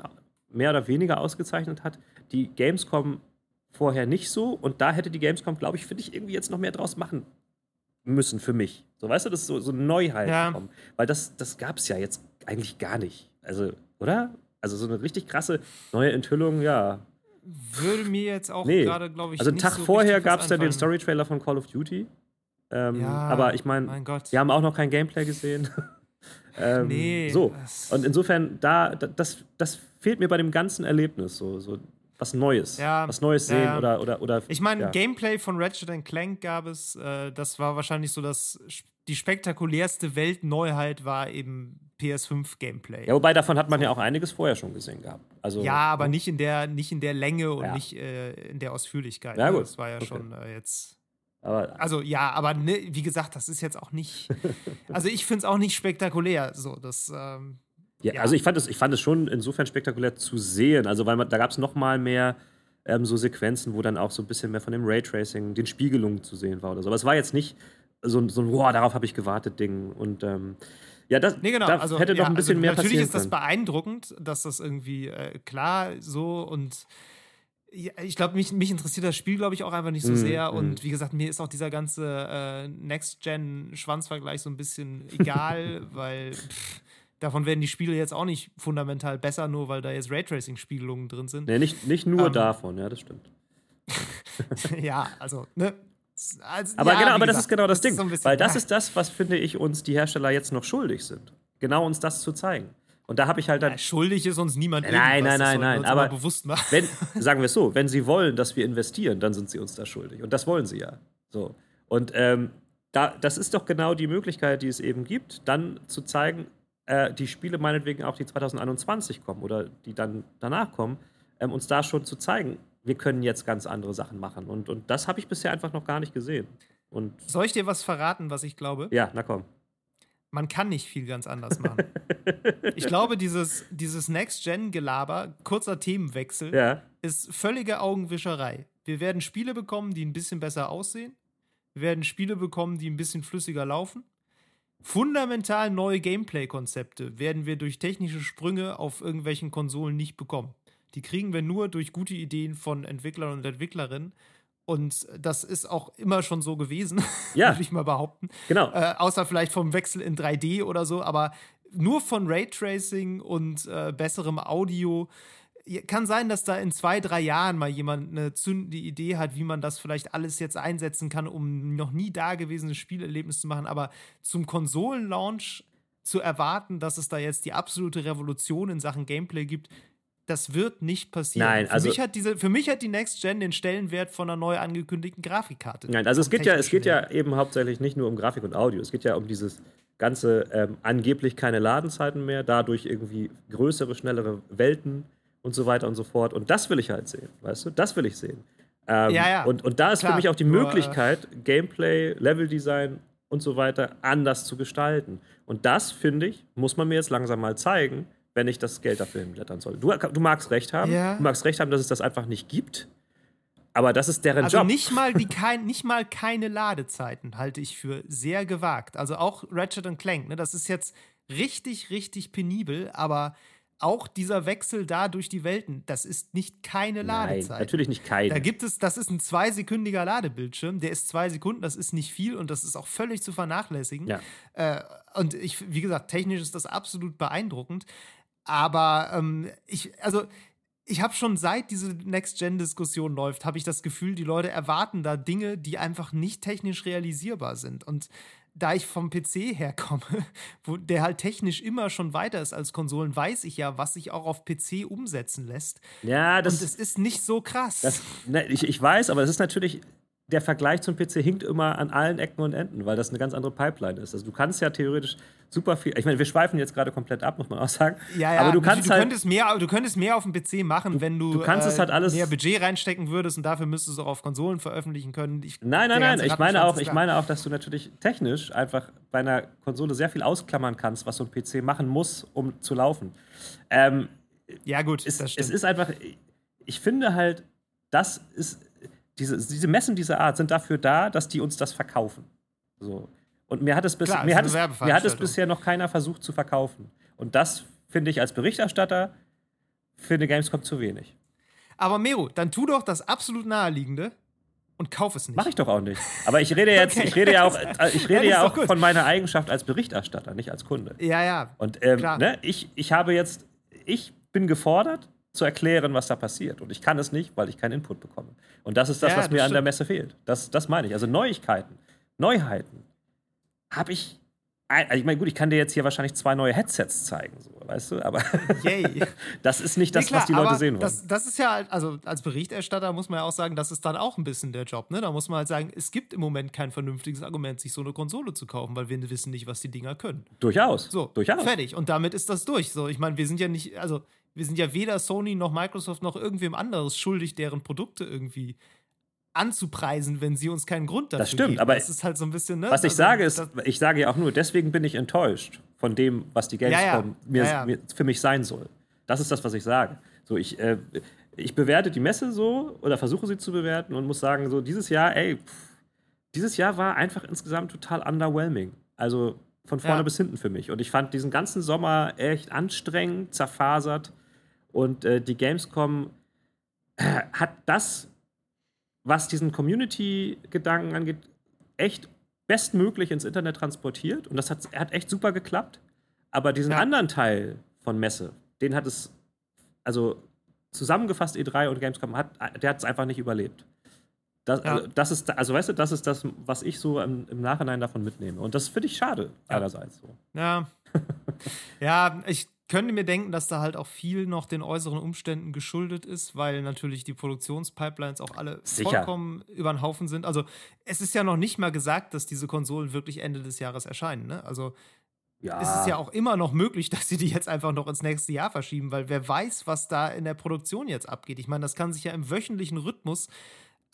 mehr oder weniger ausgezeichnet hat. Die Gamescom vorher nicht so. Und da hätte die Gamescom, glaube ich, finde ich, irgendwie jetzt noch mehr draus machen müssen für mich. So, weißt du, das ist so, so Neuheit ja. Weil das, das gab es ja jetzt eigentlich gar nicht. Also, oder? Also so eine richtig krasse neue Enthüllung, ja. Würde mir jetzt auch nee. gerade, glaube ich, Also einen Tag so vorher gab es dann den Story-Trailer von Call of Duty. Ähm, ja, aber ich mein, mein, wir haben auch noch kein Gameplay gesehen. [LAUGHS] ähm, nee. So. Und insofern, da, das, das fehlt mir bei dem ganzen Erlebnis. So, so was Neues. Ja, was Neues sehen ja. oder, oder, oder. Ich meine, ja. Gameplay von Ratchet Clank gab es. Äh, das war wahrscheinlich so das. Die spektakulärste Weltneuheit war eben PS5-Gameplay. Ja, wobei davon hat man ja auch einiges vorher schon gesehen gehabt. Also, ja, aber nicht in der, nicht in der Länge und nicht äh, in der Ausführlichkeit. Ja, gut. Das war ja okay. schon äh, jetzt. Aber, also ja, aber ne, wie gesagt, das ist jetzt auch nicht. [LAUGHS] also ich finde es auch nicht spektakulär. So, das. Ähm, ja, ja, also ich fand, es, ich fand es schon insofern spektakulär zu sehen. Also, weil man, da gab es noch mal mehr ähm, so Sequenzen, wo dann auch so ein bisschen mehr von dem Raytracing, den Spiegelungen zu sehen war oder so. Aber es war jetzt nicht so, so ein, wow, darauf habe ich gewartet Ding. Und ähm, ja, das nee, genau. da also, hätte doch ein bisschen also mehr Natürlich ist das beeindruckend, dass das irgendwie äh, klar so und ja, ich glaube, mich, mich interessiert das Spiel, glaube ich, auch einfach nicht so mm, sehr. Mm. Und wie gesagt, mir ist auch dieser ganze äh, Next-Gen-Schwanzvergleich so ein bisschen egal, [LAUGHS] weil pff, davon werden die Spiele jetzt auch nicht fundamental besser, nur weil da jetzt Raytracing-Spiegelungen drin sind. Nee, nicht, nicht nur ähm, davon, ja, das stimmt. [LAUGHS] ja, also, ne? Also, aber ja, genau, aber gesagt, das ist genau das, das Ding. So bisschen, weil das ist das, was, finde ich, uns die Hersteller jetzt noch schuldig sind. Genau uns das zu zeigen. Und da habe ich halt dann. Ja, schuldig ist uns niemand Nein, nein, nein, nein. Aber bewusst machen. Wenn, [LAUGHS] sagen wir es so, wenn sie wollen, dass wir investieren, dann sind sie uns da schuldig. Und das wollen sie ja. So. Und ähm, da, das ist doch genau die Möglichkeit, die es eben gibt, dann zu zeigen, äh, die Spiele meinetwegen auch, die 2021 kommen oder die dann danach kommen, ähm, uns da schon zu zeigen, wir können jetzt ganz andere Sachen machen. Und, und das habe ich bisher einfach noch gar nicht gesehen. Und Soll ich dir was verraten, was ich glaube? Ja, na komm. Man kann nicht viel ganz anders machen. [LAUGHS] ich glaube, dieses, dieses Next-Gen-Gelaber, kurzer Themenwechsel, ja. ist völlige Augenwischerei. Wir werden Spiele bekommen, die ein bisschen besser aussehen. Wir werden Spiele bekommen, die ein bisschen flüssiger laufen. Fundamental neue Gameplay-Konzepte werden wir durch technische Sprünge auf irgendwelchen Konsolen nicht bekommen. Die kriegen wir nur durch gute Ideen von Entwicklern und Entwicklerinnen. Und das ist auch immer schon so gewesen, [LAUGHS] ja. würde ich mal behaupten. Genau. Äh, außer vielleicht vom Wechsel in 3D oder so, aber nur von Raytracing und äh, besserem Audio. Kann sein, dass da in zwei, drei Jahren mal jemand eine zündende Idee hat, wie man das vielleicht alles jetzt einsetzen kann, um noch nie dagewesenes Spielerlebnis zu machen. Aber zum Konsolenlaunch zu erwarten, dass es da jetzt die absolute Revolution in Sachen Gameplay gibt, das wird nicht passieren. Nein, also für mich hat diese, für mich hat die Next Gen den Stellenwert von einer neu angekündigten Grafikkarte. Nein, also es geht ja, es geht ja eben hauptsächlich nicht nur um Grafik und Audio. Es geht ja um dieses ganze ähm, angeblich keine Ladenzeiten mehr, dadurch irgendwie größere, schnellere Welten und so weiter und so fort. Und das will ich halt sehen, weißt du? Das will ich sehen. Ähm, ja, ja. Und, und da ist Klar, für mich auch die nur, Möglichkeit, Gameplay, Leveldesign und so weiter anders zu gestalten. Und das, finde ich, muss man mir jetzt langsam mal zeigen wenn ich das Geld dafür hinblättern soll. Du, du magst recht haben. Ja. Du magst recht haben, dass es das einfach nicht gibt. Aber das ist deren also Job. Nicht mal, die [LAUGHS] kein, nicht mal keine Ladezeiten halte ich für sehr gewagt. Also auch Ratchet Clank, ne, das ist jetzt richtig, richtig penibel, aber auch dieser Wechsel da durch die Welten, das ist nicht keine Ladezeit. Nein, natürlich nicht keine. Da gibt es, das ist ein zweisekündiger Ladebildschirm, der ist zwei Sekunden, das ist nicht viel und das ist auch völlig zu vernachlässigen. Ja. Äh, und ich, wie gesagt, technisch ist das absolut beeindruckend. Aber ähm, ich, also ich habe schon seit diese Next-Gen-Diskussion läuft, habe ich das Gefühl, die Leute erwarten da Dinge, die einfach nicht technisch realisierbar sind. Und da ich vom PC herkomme, [LAUGHS] wo der halt technisch immer schon weiter ist als Konsolen, weiß ich ja, was sich auch auf PC umsetzen lässt. Ja, das. Und es ist nicht so krass. Das, ne, ich, ich weiß, aber es ist natürlich der Vergleich zum PC hinkt immer an allen Ecken und Enden, weil das eine ganz andere Pipeline ist. Also du kannst ja theoretisch super viel. Ich meine, wir schweifen jetzt gerade komplett ab, muss man auch sagen. Ja, ja, aber du kannst du, halt, könntest mehr, du könntest mehr auf dem PC machen, du, wenn du, du kannst äh, es halt alles mehr Budget reinstecken würdest und dafür müsstest du auch auf Konsolen veröffentlichen können. Ich, nein, nein, nein. Ich meine auch, ich meine auch, dass du natürlich technisch einfach bei einer Konsole sehr viel ausklammern kannst, was so ein PC machen muss, um zu laufen. Ähm, ja gut, es, es ist einfach. Ich finde halt, das ist diese, diese Messen dieser Art sind dafür da, dass die uns das verkaufen. So. Und mir hat es, bis, Klar, mir, hat es, mir hat es bisher noch keiner versucht zu verkaufen. Und das finde ich als Berichterstatter für eine Gamescom zu wenig. Aber Mero, dann tu doch das absolut naheliegende und kauf es nicht. Mach ich doch auch nicht. Aber ich rede [LAUGHS] jetzt, okay. ich rede ja auch, [LAUGHS] äh, ich rede ja, auch von meiner Eigenschaft als Berichterstatter, nicht als Kunde. Ja, ja. Und ähm, ne, ich, ich habe jetzt, ich bin gefordert, zu erklären, was da passiert. Und ich kann es nicht, weil ich keinen Input bekomme. Und das ist das, ja, was mir stimmt. an der Messe fehlt. Das, das meine ich. Also Neuigkeiten, Neuheiten habe ich. Also ich meine, gut, ich kann dir jetzt hier wahrscheinlich zwei neue Headsets zeigen, so, weißt du, aber [LAUGHS] das ist nicht das, nee, klar, was die Leute sehen wollen. Das, das, ist ja, halt, also als Berichterstatter muss man ja auch sagen, das ist dann auch ein bisschen der Job, ne? Da muss man halt sagen, es gibt im Moment kein vernünftiges Argument, sich so eine Konsole zu kaufen, weil wir wissen nicht, was die Dinger können. Durchaus. So, Durchaus. fertig. Und damit ist das durch. So, ich meine, wir sind ja nicht, also wir sind ja weder Sony noch Microsoft noch irgendwem anderes schuldig, deren Produkte irgendwie anzupreisen, wenn sie uns keinen Grund dafür Das stimmt, geben. aber das ist halt so ein bisschen, ne? Was ich also, sage ist, ich sage ja auch nur, deswegen bin ich enttäuscht von dem, was die Gamescom ja, ja. Mir, ja, mir, für mich sein soll. Das ist das, was ich sage. So, ich, äh, ich bewerte die Messe so oder versuche sie zu bewerten und muss sagen, so dieses Jahr, ey, pff, dieses Jahr war einfach insgesamt total underwhelming. Also von vorne bis hinten für mich. Und ich fand diesen ganzen Sommer echt anstrengend, zerfasert. Und äh, die Gamescom äh, hat das, was diesen Community-Gedanken angeht, echt bestmöglich ins Internet transportiert. Und das hat, hat echt super geklappt. Aber diesen ja. anderen Teil von Messe, den hat es, also zusammengefasst E3 und Gamescom, hat, der hat es einfach nicht überlebt. Das, ja. also, das, ist, also weißt du, das ist das, was ich so im, im Nachhinein davon mitnehme. Und das finde ich schade, ja. einerseits so. Ja. [LAUGHS] ja, ich könnte mir denken, dass da halt auch viel noch den äußeren Umständen geschuldet ist, weil natürlich die Produktionspipelines auch alle Sicher. vollkommen über den Haufen sind. Also es ist ja noch nicht mal gesagt, dass diese Konsolen wirklich Ende des Jahres erscheinen. Ne? Also ja. es ist ja auch immer noch möglich, [LAUGHS] dass sie die jetzt einfach noch ins nächste Jahr verschieben, weil wer weiß, was da in der Produktion jetzt abgeht. Ich meine, das kann sich ja im wöchentlichen Rhythmus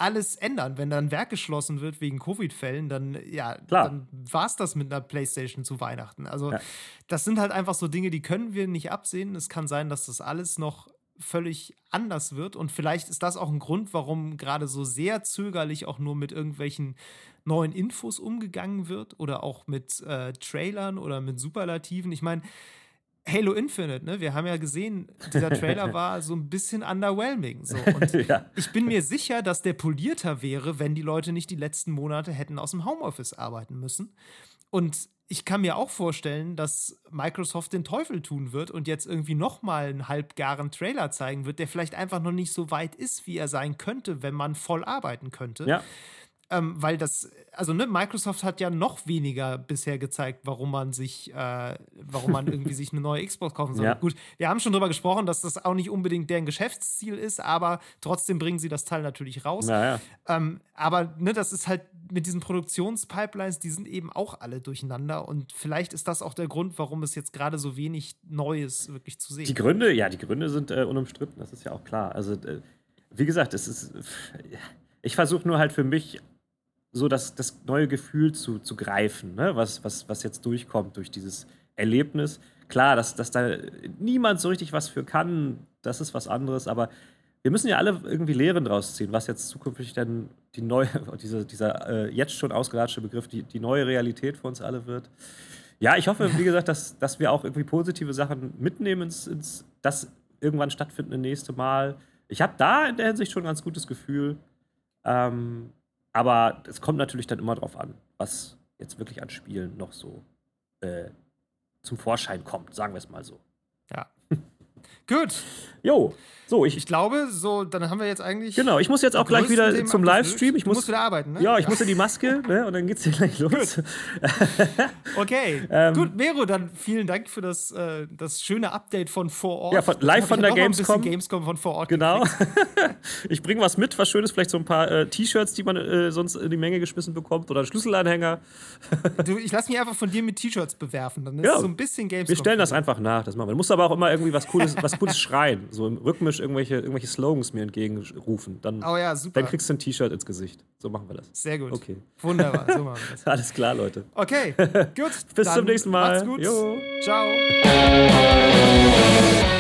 alles ändern. Wenn dann Werk geschlossen wird wegen Covid-Fällen, dann ja, Klar. dann war es das mit einer Playstation zu Weihnachten. Also ja. das sind halt einfach so Dinge, die können wir nicht absehen. Es kann sein, dass das alles noch völlig anders wird. Und vielleicht ist das auch ein Grund, warum gerade so sehr zögerlich auch nur mit irgendwelchen neuen Infos umgegangen wird oder auch mit äh, Trailern oder mit Superlativen. Ich meine, Halo Infinite, ne? Wir haben ja gesehen, dieser Trailer [LAUGHS] war so ein bisschen underwhelming. So. [LAUGHS] Und ja. ich bin mir sicher, dass der polierter wäre, wenn die Leute nicht die letzten Monate hätten aus dem Homeoffice arbeiten müssen. Und ich kann mir auch vorstellen, dass Microsoft den Teufel tun wird und jetzt irgendwie nochmal einen halbgaren Trailer zeigen wird, der vielleicht einfach noch nicht so weit ist, wie er sein könnte, wenn man voll arbeiten könnte. Ja ähm, weil das, also ne, Microsoft hat ja noch weniger bisher gezeigt, warum man sich, äh, warum man irgendwie [LAUGHS] sich eine neue Xbox kaufen soll. Ja. Gut, wir haben schon drüber gesprochen, dass das auch nicht unbedingt deren Geschäftsziel ist, aber trotzdem bringen sie das Teil natürlich raus. Ja, ähm, aber ne, das ist halt mit diesen Produktionspipelines, die sind eben auch alle durcheinander und vielleicht ist das auch der Grund, warum es jetzt gerade so wenig Neues wirklich zu sehen Die Gründe, ja, die Gründe sind äh, unumstritten, das ist ja auch klar. Also, äh, wie gesagt, es ist. Ich versuche nur halt für mich so das, das neue Gefühl zu, zu greifen, ne? was, was, was jetzt durchkommt durch dieses Erlebnis. Klar, dass, dass da niemand so richtig was für kann, das ist was anderes, aber wir müssen ja alle irgendwie Lehren draus ziehen, was jetzt zukünftig dann die neue, [LAUGHS] diese, dieser äh, jetzt schon ausgelatschte Begriff, die, die neue Realität für uns alle wird. Ja, ich hoffe, wie gesagt, dass, dass wir auch irgendwie positive Sachen mitnehmen ins, ins das irgendwann stattfindende nächste Mal. Ich habe da in der Hinsicht schon ein ganz gutes Gefühl. Ähm, aber es kommt natürlich dann immer darauf an, was jetzt wirklich an Spielen noch so äh, zum Vorschein kommt, sagen wir es mal so. Gut. Jo. So, ich, ich glaube, so, dann haben wir jetzt eigentlich. Genau, ich muss jetzt auch gleich wieder Themen zum Livestream. Ich muss, musst wieder arbeiten, ne? Ja, ich ja. muss in die Maske, [LAUGHS] ne? Und dann geht's hier gleich los. [LAUGHS] okay. ähm, Gut, Mero, dann vielen Dank für das, äh, das schöne Update von vor Ort. Ja, von, live von der Gamescom. Gamescom von vor Ort. Genau. [LAUGHS] ich bringe was mit, was Schönes, vielleicht so ein paar äh, T-Shirts, die man äh, sonst in die Menge geschmissen bekommt oder einen Schlüsselanhänger. du, ich lasse mich einfach von dir mit T-Shirts bewerfen. Dann ist ja, so ein bisschen Gamescom. Wir stellen das einfach nach. Das machen wir. Du musst aber auch immer irgendwie was Cooles, was Cooles schreien. So im Rückmisch irgendwelche, irgendwelche Slogans mir entgegenrufen. Dann, oh ja, super. Dann kriegst du ein T-Shirt ins Gesicht. So machen wir das. Sehr gut. Okay. Wunderbar, so machen wir [LAUGHS] das. Alles klar, Leute. Okay, [LAUGHS] gut. Bis zum nächsten Mal. Macht's gut. Jo. Ciao.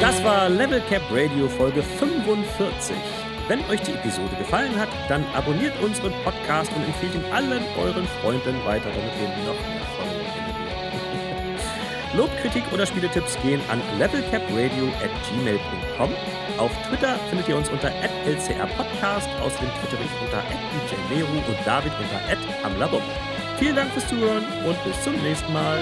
Das war Level Cap Radio Folge 45. Wenn euch die Episode gefallen hat, dann abonniert unseren Podcast und empfehlt ihn allen euren Freunden weiter, damit wir noch. Lob, Kritik oder Spieletipps gehen an levelcapradio at gmail.com auf Twitter findet ihr uns unter @lcrpodcast. Außerdem twitter ich unter @djmeru und David unter @hamlabum. Vielen Dank fürs Zuhören und bis zum nächsten Mal.